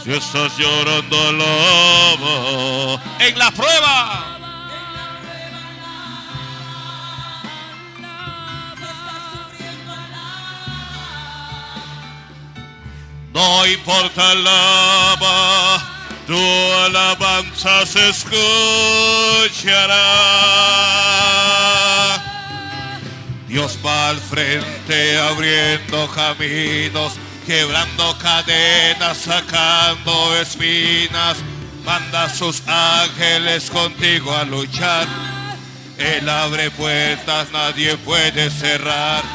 Speaker 1: Si estás llorando alaba. En la prueba. No importa el lava, tu alabanza se escuchará. Dios va al frente abriendo caminos, quebrando cadenas, sacando espinas. Manda a sus ángeles contigo a luchar. Él abre puertas, nadie puede cerrar.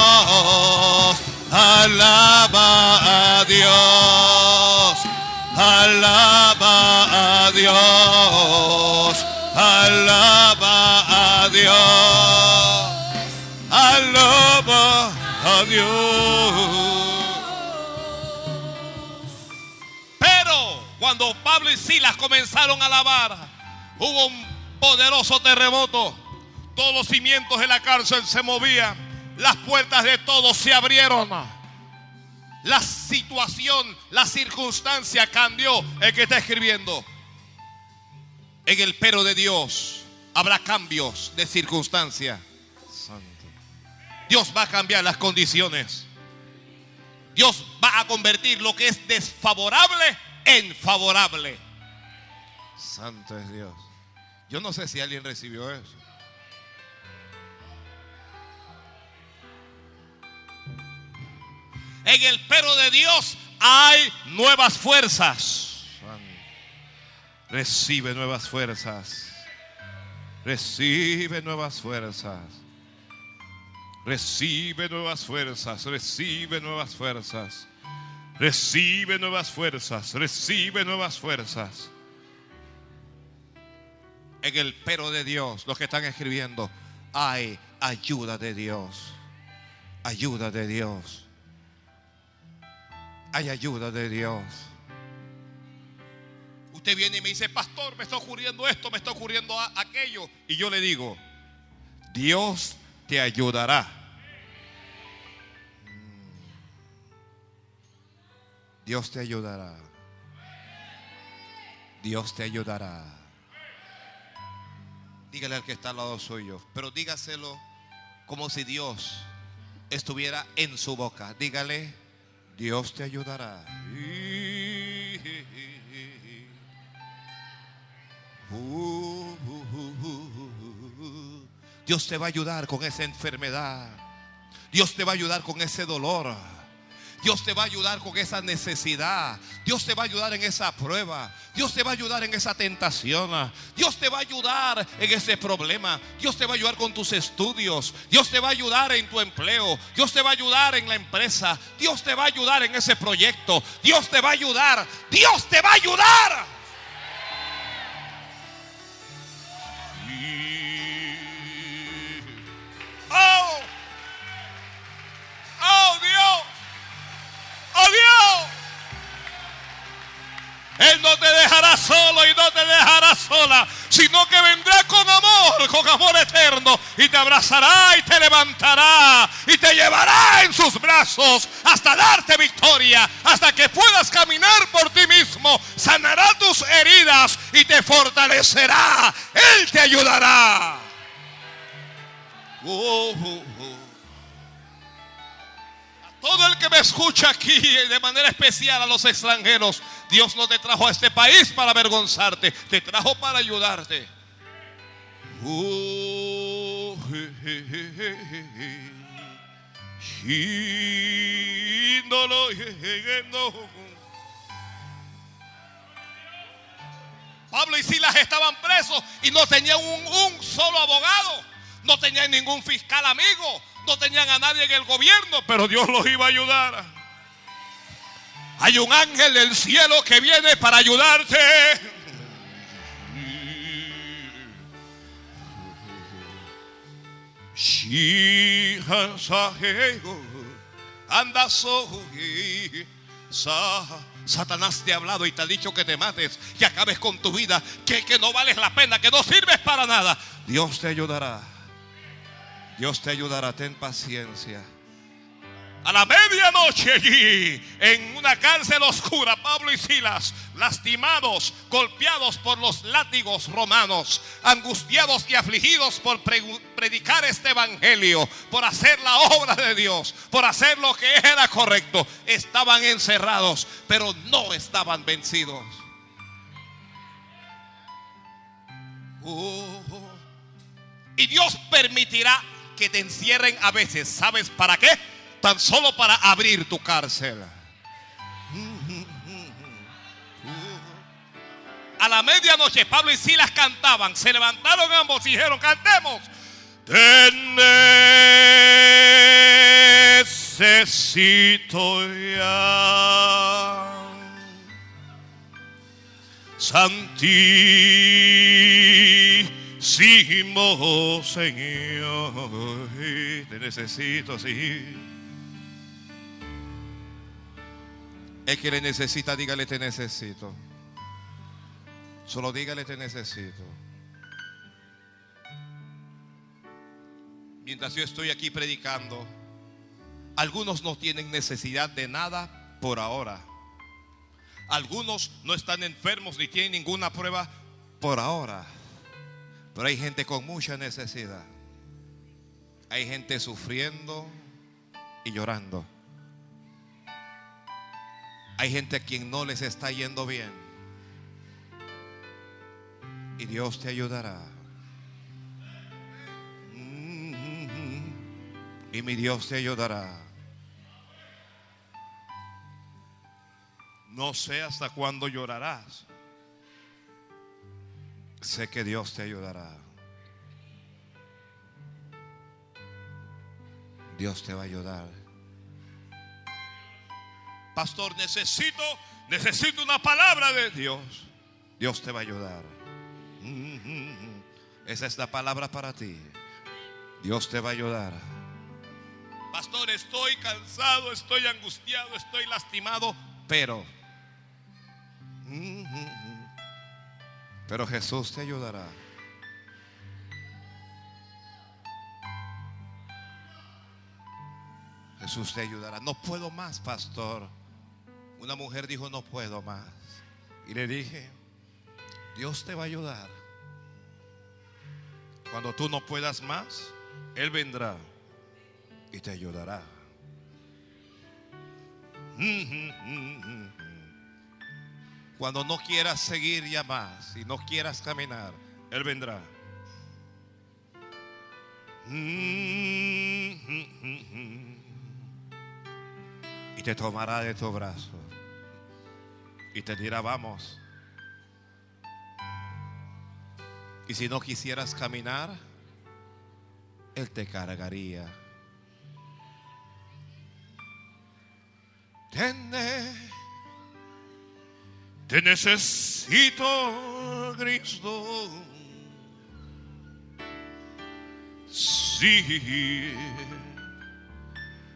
Speaker 1: Alaba a Dios. Alaba a Dios. Alaba a Dios. Alaba a Dios. Pero cuando Pablo y Silas comenzaron a alabar, hubo un poderoso terremoto. Todos los cimientos de la cárcel se movían. Las puertas de todos se abrieron. La situación, la circunstancia cambió. El que está escribiendo. En el pero de Dios habrá cambios de circunstancia. Santo. Dios va a cambiar las condiciones. Dios va a convertir lo que es desfavorable en favorable. Santo es Dios. Yo no sé si alguien recibió eso. En el pero de Dios hay nuevas fuerzas. Recibe nuevas fuerzas. Recibe nuevas fuerzas. Recibe nuevas fuerzas. Recibe nuevas fuerzas. Recibe nuevas fuerzas. Recibe nuevas fuerzas. En el pero de Dios, los que están escribiendo, hay ayuda de Dios. Ayuda de Dios. Hay ayuda de Dios. Usted viene y me dice, pastor, me está ocurriendo esto, me está ocurriendo aquello. Y yo le digo, Dios te ayudará. Dios te ayudará. Dios te ayudará. Dígale al que está al lado suyo, pero dígaselo como si Dios estuviera en su boca. Dígale, Dios te ayudará. Dios te va a ayudar con esa enfermedad. Dios te va a ayudar con ese dolor. Dios te va a ayudar con esa necesidad. Dios te va a ayudar en esa prueba. Dios te va a ayudar en esa tentación. Dios te va a ayudar en ese problema. Dios te va a ayudar con tus estudios. Dios te va a ayudar en tu empleo. Dios te va a ayudar en la empresa. Dios te va a ayudar en ese proyecto. Dios te va a ayudar. Dios te va a ayudar. Oh, oh Dios. ¡Oh Dios! Él no te dejará solo y no te dejará sola, sino que vendrá con amor, con amor eterno, y te abrazará y te levantará y te llevará en sus brazos hasta darte victoria, hasta que puedas caminar por ti mismo, sanará tus heridas y te fortalecerá. Él te ayudará. Oh, oh. Todo el que me escucha aquí de manera especial a los extranjeros, Dios no te trajo a este país para avergonzarte, te trajo para ayudarte. Oh, je, je, je. Pablo y Silas estaban presos y no tenían un, un solo abogado, no tenían ningún fiscal amigo, no tenían a nadie en el gobierno, pero Dios los iba a ayudar. Hay un ángel del cielo que viene para ayudarte. Satanás te ha hablado y te ha dicho que te mates, que acabes con tu vida, que, que no vales la pena, que no sirves para nada. Dios te ayudará. Dios te ayudará. Ten paciencia. A la medianoche allí, en una cárcel oscura, Pablo y Silas, lastimados, golpeados por los látigos romanos, angustiados y afligidos por pre- predicar este evangelio, por hacer la obra de Dios, por hacer lo que era correcto, estaban encerrados, pero no estaban vencidos. Oh. Y Dios permitirá que te encierren a veces. ¿Sabes para qué? Tan solo para abrir tu cárcel. A la medianoche Pablo y Silas cantaban. Se levantaron ambos y dijeron, cantemos. Te necesito ya. Santísimo Señor, te necesito, sí. El que le necesita, dígale te necesito. Solo dígale te necesito. Mientras yo estoy aquí predicando, algunos no tienen necesidad de nada por ahora. Algunos no están enfermos ni tienen ninguna prueba por ahora. Pero hay gente con mucha necesidad. Hay gente sufriendo y llorando. Hay gente a quien no les está yendo bien. Y Dios te ayudará. Mm, Y mi Dios te ayudará. No sé hasta cuándo llorarás. Sé que Dios te ayudará. Dios te va a ayudar. Pastor, necesito, necesito una palabra de Dios. Dios te va a ayudar. Mm, Esa es la palabra para ti. Dios te va a ayudar. Pastor, estoy cansado, estoy angustiado, estoy lastimado, pero... mm, Pero Jesús te ayudará. Jesús te ayudará. No puedo más, pastor. Una mujer dijo, no puedo más. Y le dije, Dios te va a ayudar. Cuando tú no puedas más, Él vendrá y te ayudará. Cuando no quieras seguir ya más y no quieras caminar, Él vendrá. Y te tomará de tu brazo y te dirá, vamos. Y si no quisieras caminar, Él te cargaría. Te, ne- te necesito, Cristo. Sí,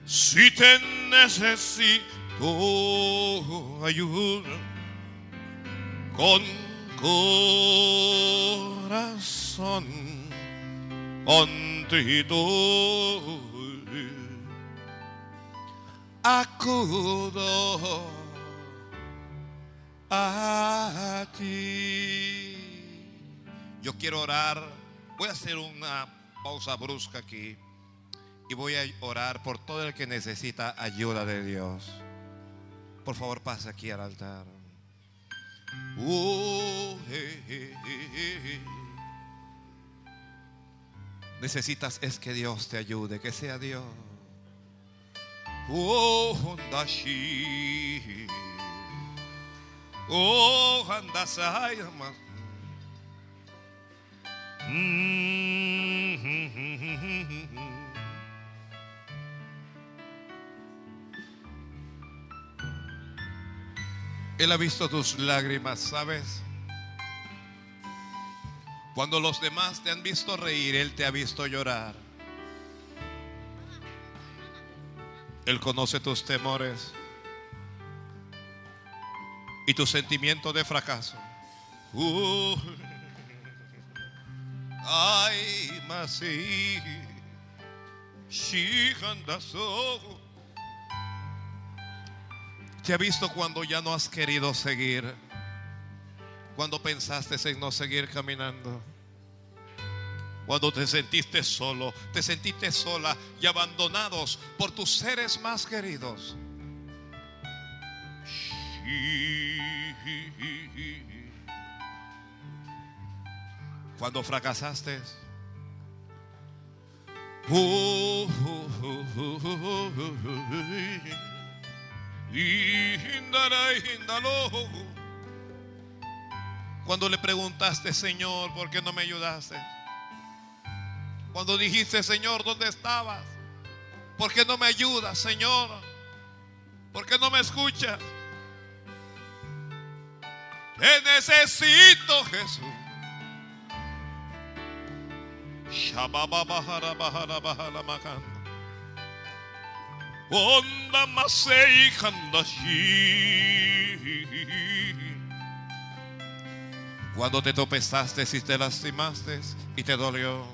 Speaker 1: si te necesito, ayuda con corazón contrito acudo a ti. Yo quiero orar. Voy a hacer una pausa brusca aquí y voy a orar por todo el que necesita ayuda de Dios. Por favor, pasa aquí al altar. Eh. Necesitas es que Dios te ayude, que sea Dios. Oh, Hondashi. Oh, Handasai. Él ha visto tus lágrimas, ¿sabes? Cuando los demás te han visto reír, Él te ha visto llorar. Él conoce tus temores. Y tu sentimiento de fracaso. Uh, ay, shihandaso. Te ha visto cuando ya no has querido seguir, cuando pensaste en no seguir caminando. Cuando te sentiste solo, te sentiste sola y abandonados por tus seres más queridos. Cuando fracasaste. Cuando le preguntaste, Señor, ¿por qué no me ayudaste? Cuando dijiste, Señor, ¿dónde estabas? ¿Por qué no me ayudas, Señor? ¿Por qué no me escuchas? Te necesito, Jesús. Onda masei. Cuando te tropezaste y te lastimaste y te dolió.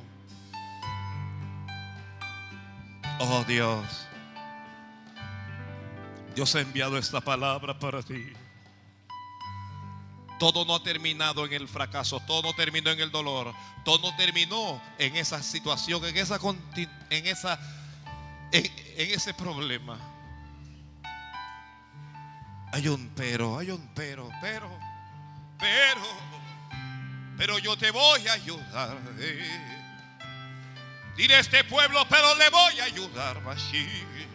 Speaker 1: Oh Dios, Dios ha enviado esta palabra para ti. Todo no ha terminado en el fracaso, todo no terminó en el dolor, todo no terminó en esa situación, en esa en esa en, ese problema. Hay un pero, hay un pero, pero, pero, pero yo te voy a ayudar. Dile a este pueblo, pero le voy a ayudar, Mashiach.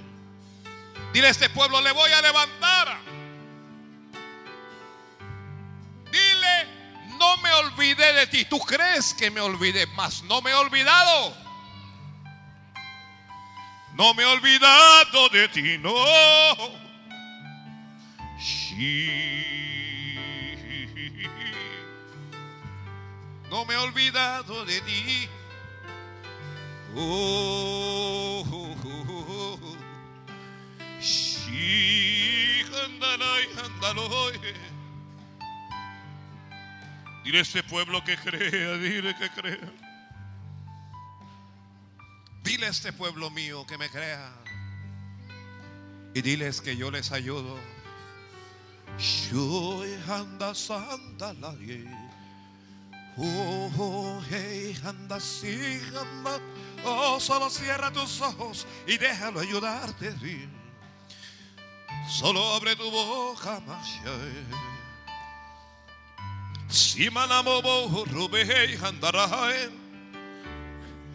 Speaker 1: Dile a este pueblo, le voy a levantar. No me olvidé de ti. Tú crees que me olvidé, mas no me he olvidado. No me he olvidado de ti, no. Sí. No me he olvidado de ti. Oh, oh, oh, oh. Sí. Dile a este pueblo que crea, dile que crea. Dile a este pueblo mío que me crea. Y diles que yo les ayudo. Yo anda santa la Oh, hey, anda así, anda. Oh, solo cierra tus ojos y déjalo ayudarte. sí. Solo abre tu boca, Masha.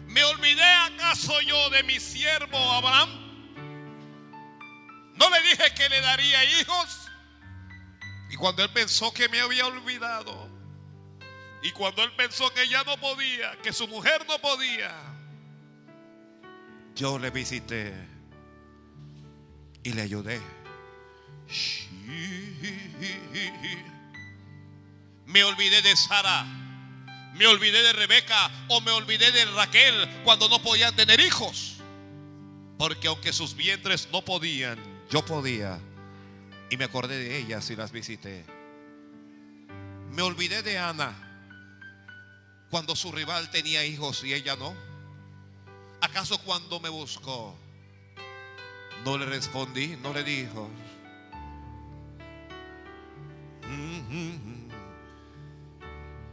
Speaker 1: ¿Me olvidé acaso yo de mi siervo Abraham? ¿No le dije que le daría hijos? Y cuando él pensó que me había olvidado, y cuando él pensó que ya no podía, que su mujer no podía, yo le visité y le ayudé. Me olvidé de Sara, me olvidé de Rebeca o me olvidé de Raquel cuando no podían tener hijos. Porque aunque sus vientres no podían, yo podía. Y me acordé de ellas y las visité. Me olvidé de Ana cuando su rival tenía hijos y ella no. ¿Acaso cuando me buscó no le respondí, no le dijo?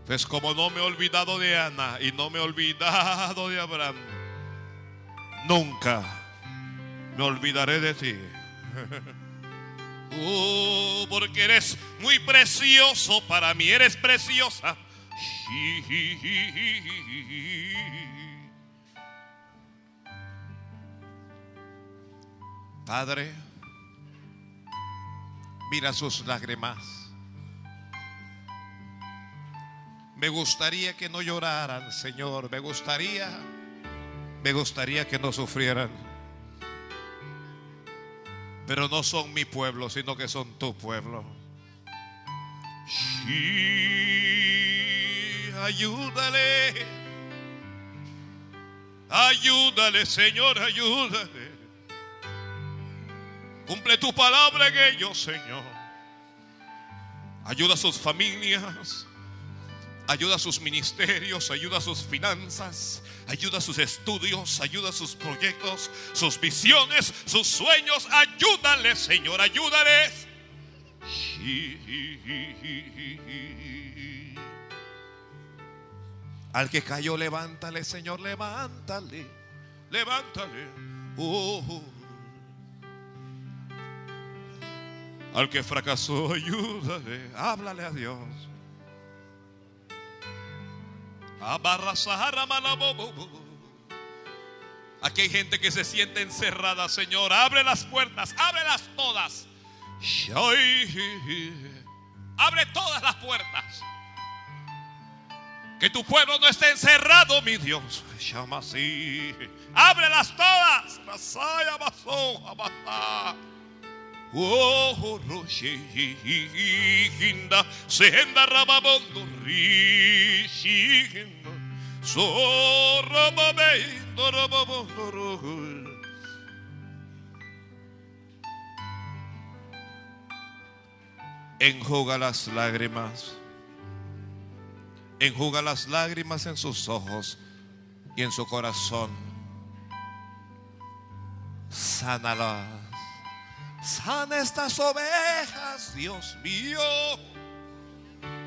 Speaker 1: Pues como no me he olvidado de Ana y no me he olvidado de Abraham, nunca me olvidaré de ti. Oh, porque eres muy precioso para mí, eres preciosa. Padre, mira sus lágrimas. Me gustaría que no lloraran, Señor. Me gustaría, me gustaría que no sufrieran. Pero no son mi pueblo, sino que son tu pueblo. Sí, ayúdale. Ayúdale, Señor, ayúdale. Cumple tu palabra en ellos, Señor. Ayuda a sus familias. Ayuda a sus ministerios, ayuda a sus finanzas, ayuda a sus estudios, ayuda a sus proyectos, sus visiones, sus sueños. Ayúdales, Señor, ayúdales. Al que cayó, levántale, Señor, levántale, levántale. Oh. Al que fracasó, ayúdale, háblale a Dios. Aquí hay gente que se siente encerrada, Señor. Abre las puertas, ábrelas todas. Abre todas las puertas. Que tu pueblo no esté encerrado, mi Dios. Llama así. Ábrelas todas. Oh, Roshinda, Senda Rababondo, Rishinda, Sorababendo, Rababondo, Enjuga las lágrimas, enjuga las lágrimas en sus ojos y en su corazón. Sánalas. Sana estas ovejas, Dios mío.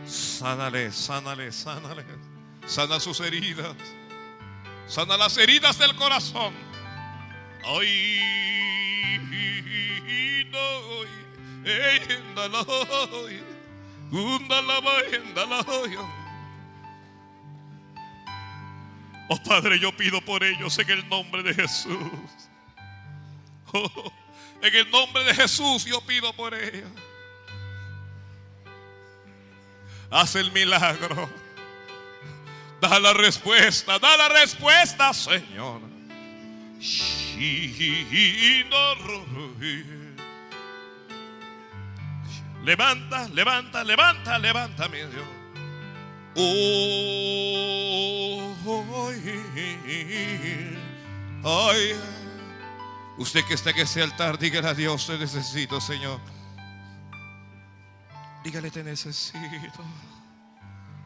Speaker 1: Sánale, sánale, sánale. Sana sus heridas. Sana las heridas del corazón. Ay, no, Oh Padre, yo pido por ellos en el nombre de Jesús. Oh, en el nombre de Jesús yo pido por ella. Haz el milagro. Da la respuesta, da la respuesta, Señor. Levanta, levanta, levanta, levanta, mi Dios. Oh, ay, ay. Usted que está en ese altar, dígale a Dios, te necesito, Señor. Dígale, te necesito.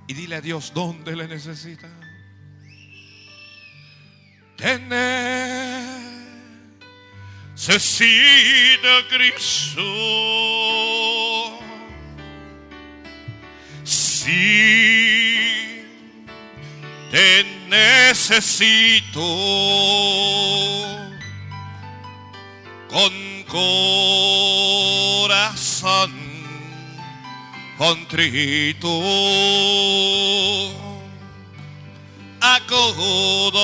Speaker 1: Y dile a Dios dónde le necesita. Te necesita Cristo. Sí, te necesito con corazón contrito. Acudo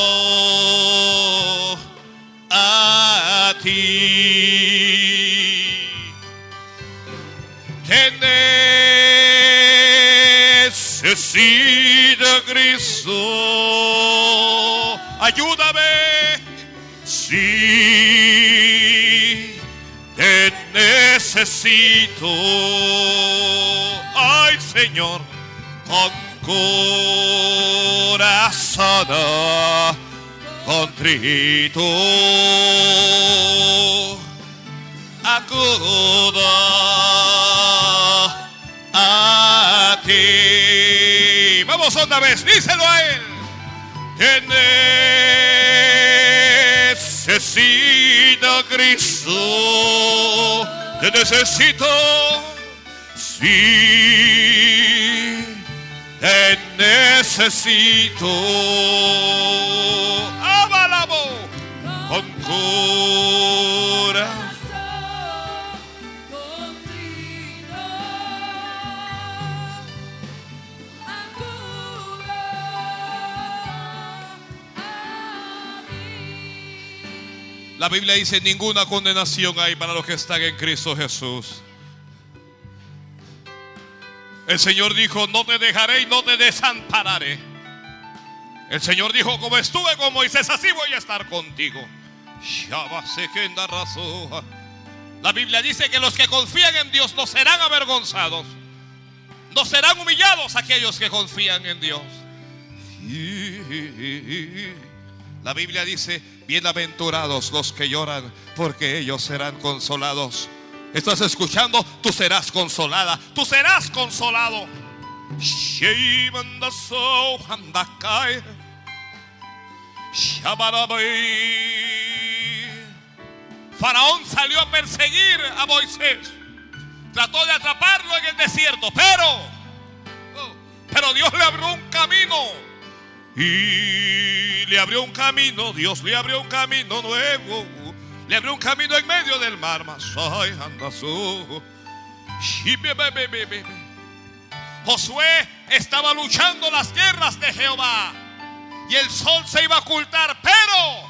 Speaker 1: a ti. Te necesita Cristo. Ayúdame te necesito ay Señor con corazón contrito acudo a ti. Vamos otra vez, díselo a él. Necesito Cristo, te necesito. Sí, te necesito. Abalabo con corazón. La Biblia dice, ninguna condenación hay para los que están en Cristo Jesús. El Señor dijo, no te dejaré y no te desampararé. El Señor dijo, como estuve con Moisés, así voy a estar contigo. La Biblia dice que los que confían en Dios no serán avergonzados. No serán humillados aquellos que confían en Dios. La Biblia dice, bienaventurados los que lloran, porque ellos serán consolados. ¿Estás escuchando? Tú serás consolada. Tú serás consolado. Faraón salió a perseguir a Moisés. Trató de atraparlo en el desierto, pero pero Dios le abrió un camino. Y le abrió un camino, Dios le abrió un camino nuevo. Le abrió un camino en medio del mar. Masai be. Josué estaba luchando las guerras de Jehová. Y el sol se iba a ocultar. Pero,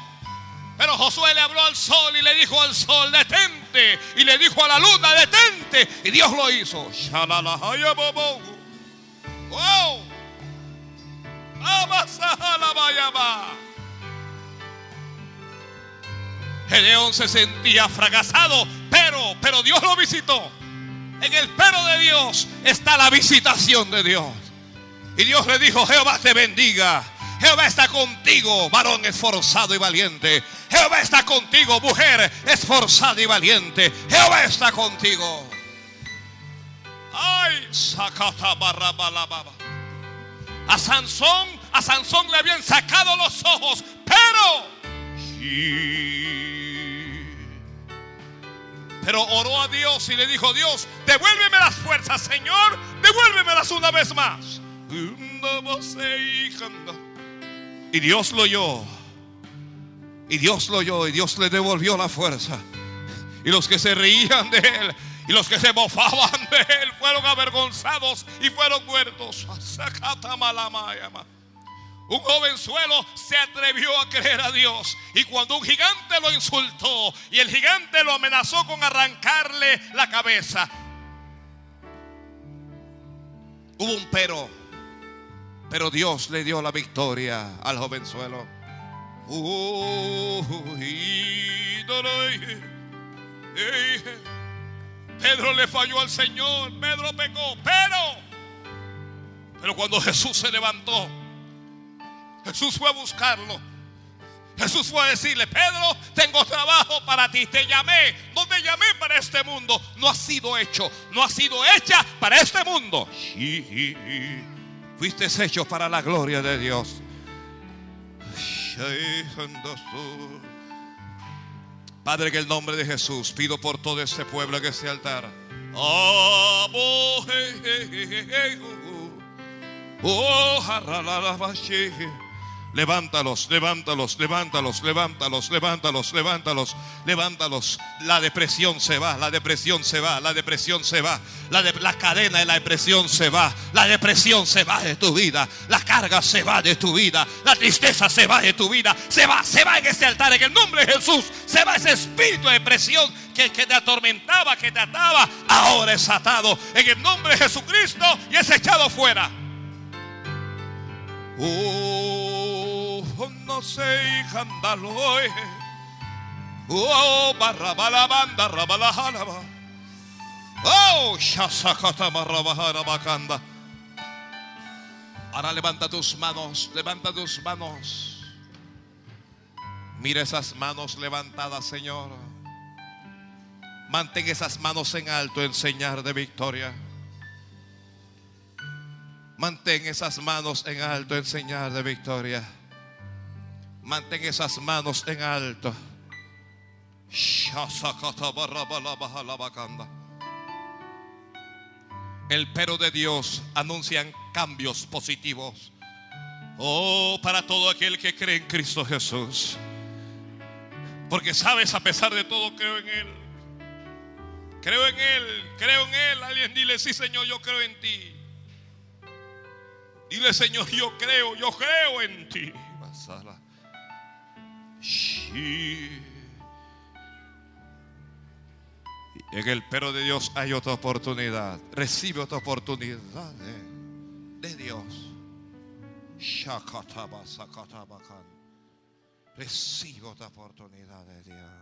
Speaker 1: pero Josué le habló al sol y le dijo al sol, detente. Y le dijo a la luna, detente. Y Dios lo hizo. Wow. Gedeón se sentía fracasado, pero, pero Dios lo visitó. En el pero de Dios está la visitación de Dios. Y Dios le dijo, Jehová te bendiga. Jehová está contigo, varón esforzado y valiente. Jehová está contigo, mujer esforzada y valiente. Jehová está contigo. Ay, sacata barra balababa. A Sansón, a Sansón le habían sacado los ojos, pero pero oró a Dios y le dijo, Dios, devuélveme las fuerzas, Señor, devuélvemelas una vez más. Y Dios lo oyó. Y Dios lo oyó y Dios le devolvió la fuerza. Y los que se reían de él y los que se mofaban de él fueron avergonzados y fueron muertos. Un jovenzuelo se atrevió a creer a Dios. Y cuando un gigante lo insultó y el gigante lo amenazó con arrancarle la cabeza, hubo un pero. Pero Dios le dio la victoria al jovenzuelo. Pedro le falló al Señor. Pedro pecó. Pero, pero cuando Jesús se levantó, Jesús fue a buscarlo. Jesús fue a decirle, Pedro, tengo trabajo para ti. Te llamé. No te llamé para este mundo. No ha sido hecho. No ha sido hecha para este mundo. Fuiste hecho para la gloria de Dios. Padre, en el nombre de Jesús, pido por todo este pueblo en este altar. Oh, oh, Levántalos, levántalos, levántalos, levántalos, levántalos, levántalos, levántalos. La depresión se va, la depresión se va, la depresión se va. La, de, la cadena de la depresión se va. La depresión se va de tu vida. La carga se va de tu vida. La tristeza se va de tu vida. Se va, se va en este altar. En el nombre de Jesús. Se va ese espíritu de depresión que, que te atormentaba, que te ataba. Ahora es atado en el nombre de Jesucristo y es echado fuera. Oh, Oh, barra bala banda, rabala jalaba. Oh, shasakata marrabajara bacanda. Ahora levanta tus manos, levanta tus manos. Mira esas manos levantadas, Señor. Mantén esas manos en alto en señal de victoria. Mantén esas manos en alto en señal de victoria. Mantén esas manos en alto. El pero de Dios anuncian cambios positivos. Oh, para todo aquel que cree en Cristo Jesús. Porque sabes, a pesar de todo, creo en Él. Creo en Él, creo en Él. Alguien dile, sí Señor, yo creo en ti. Dile, Señor, yo creo, yo creo en ti. En el pero de Dios hay otra oportunidad. Recibe otra oportunidad de, de Dios. Recibe otra oportunidad de Dios.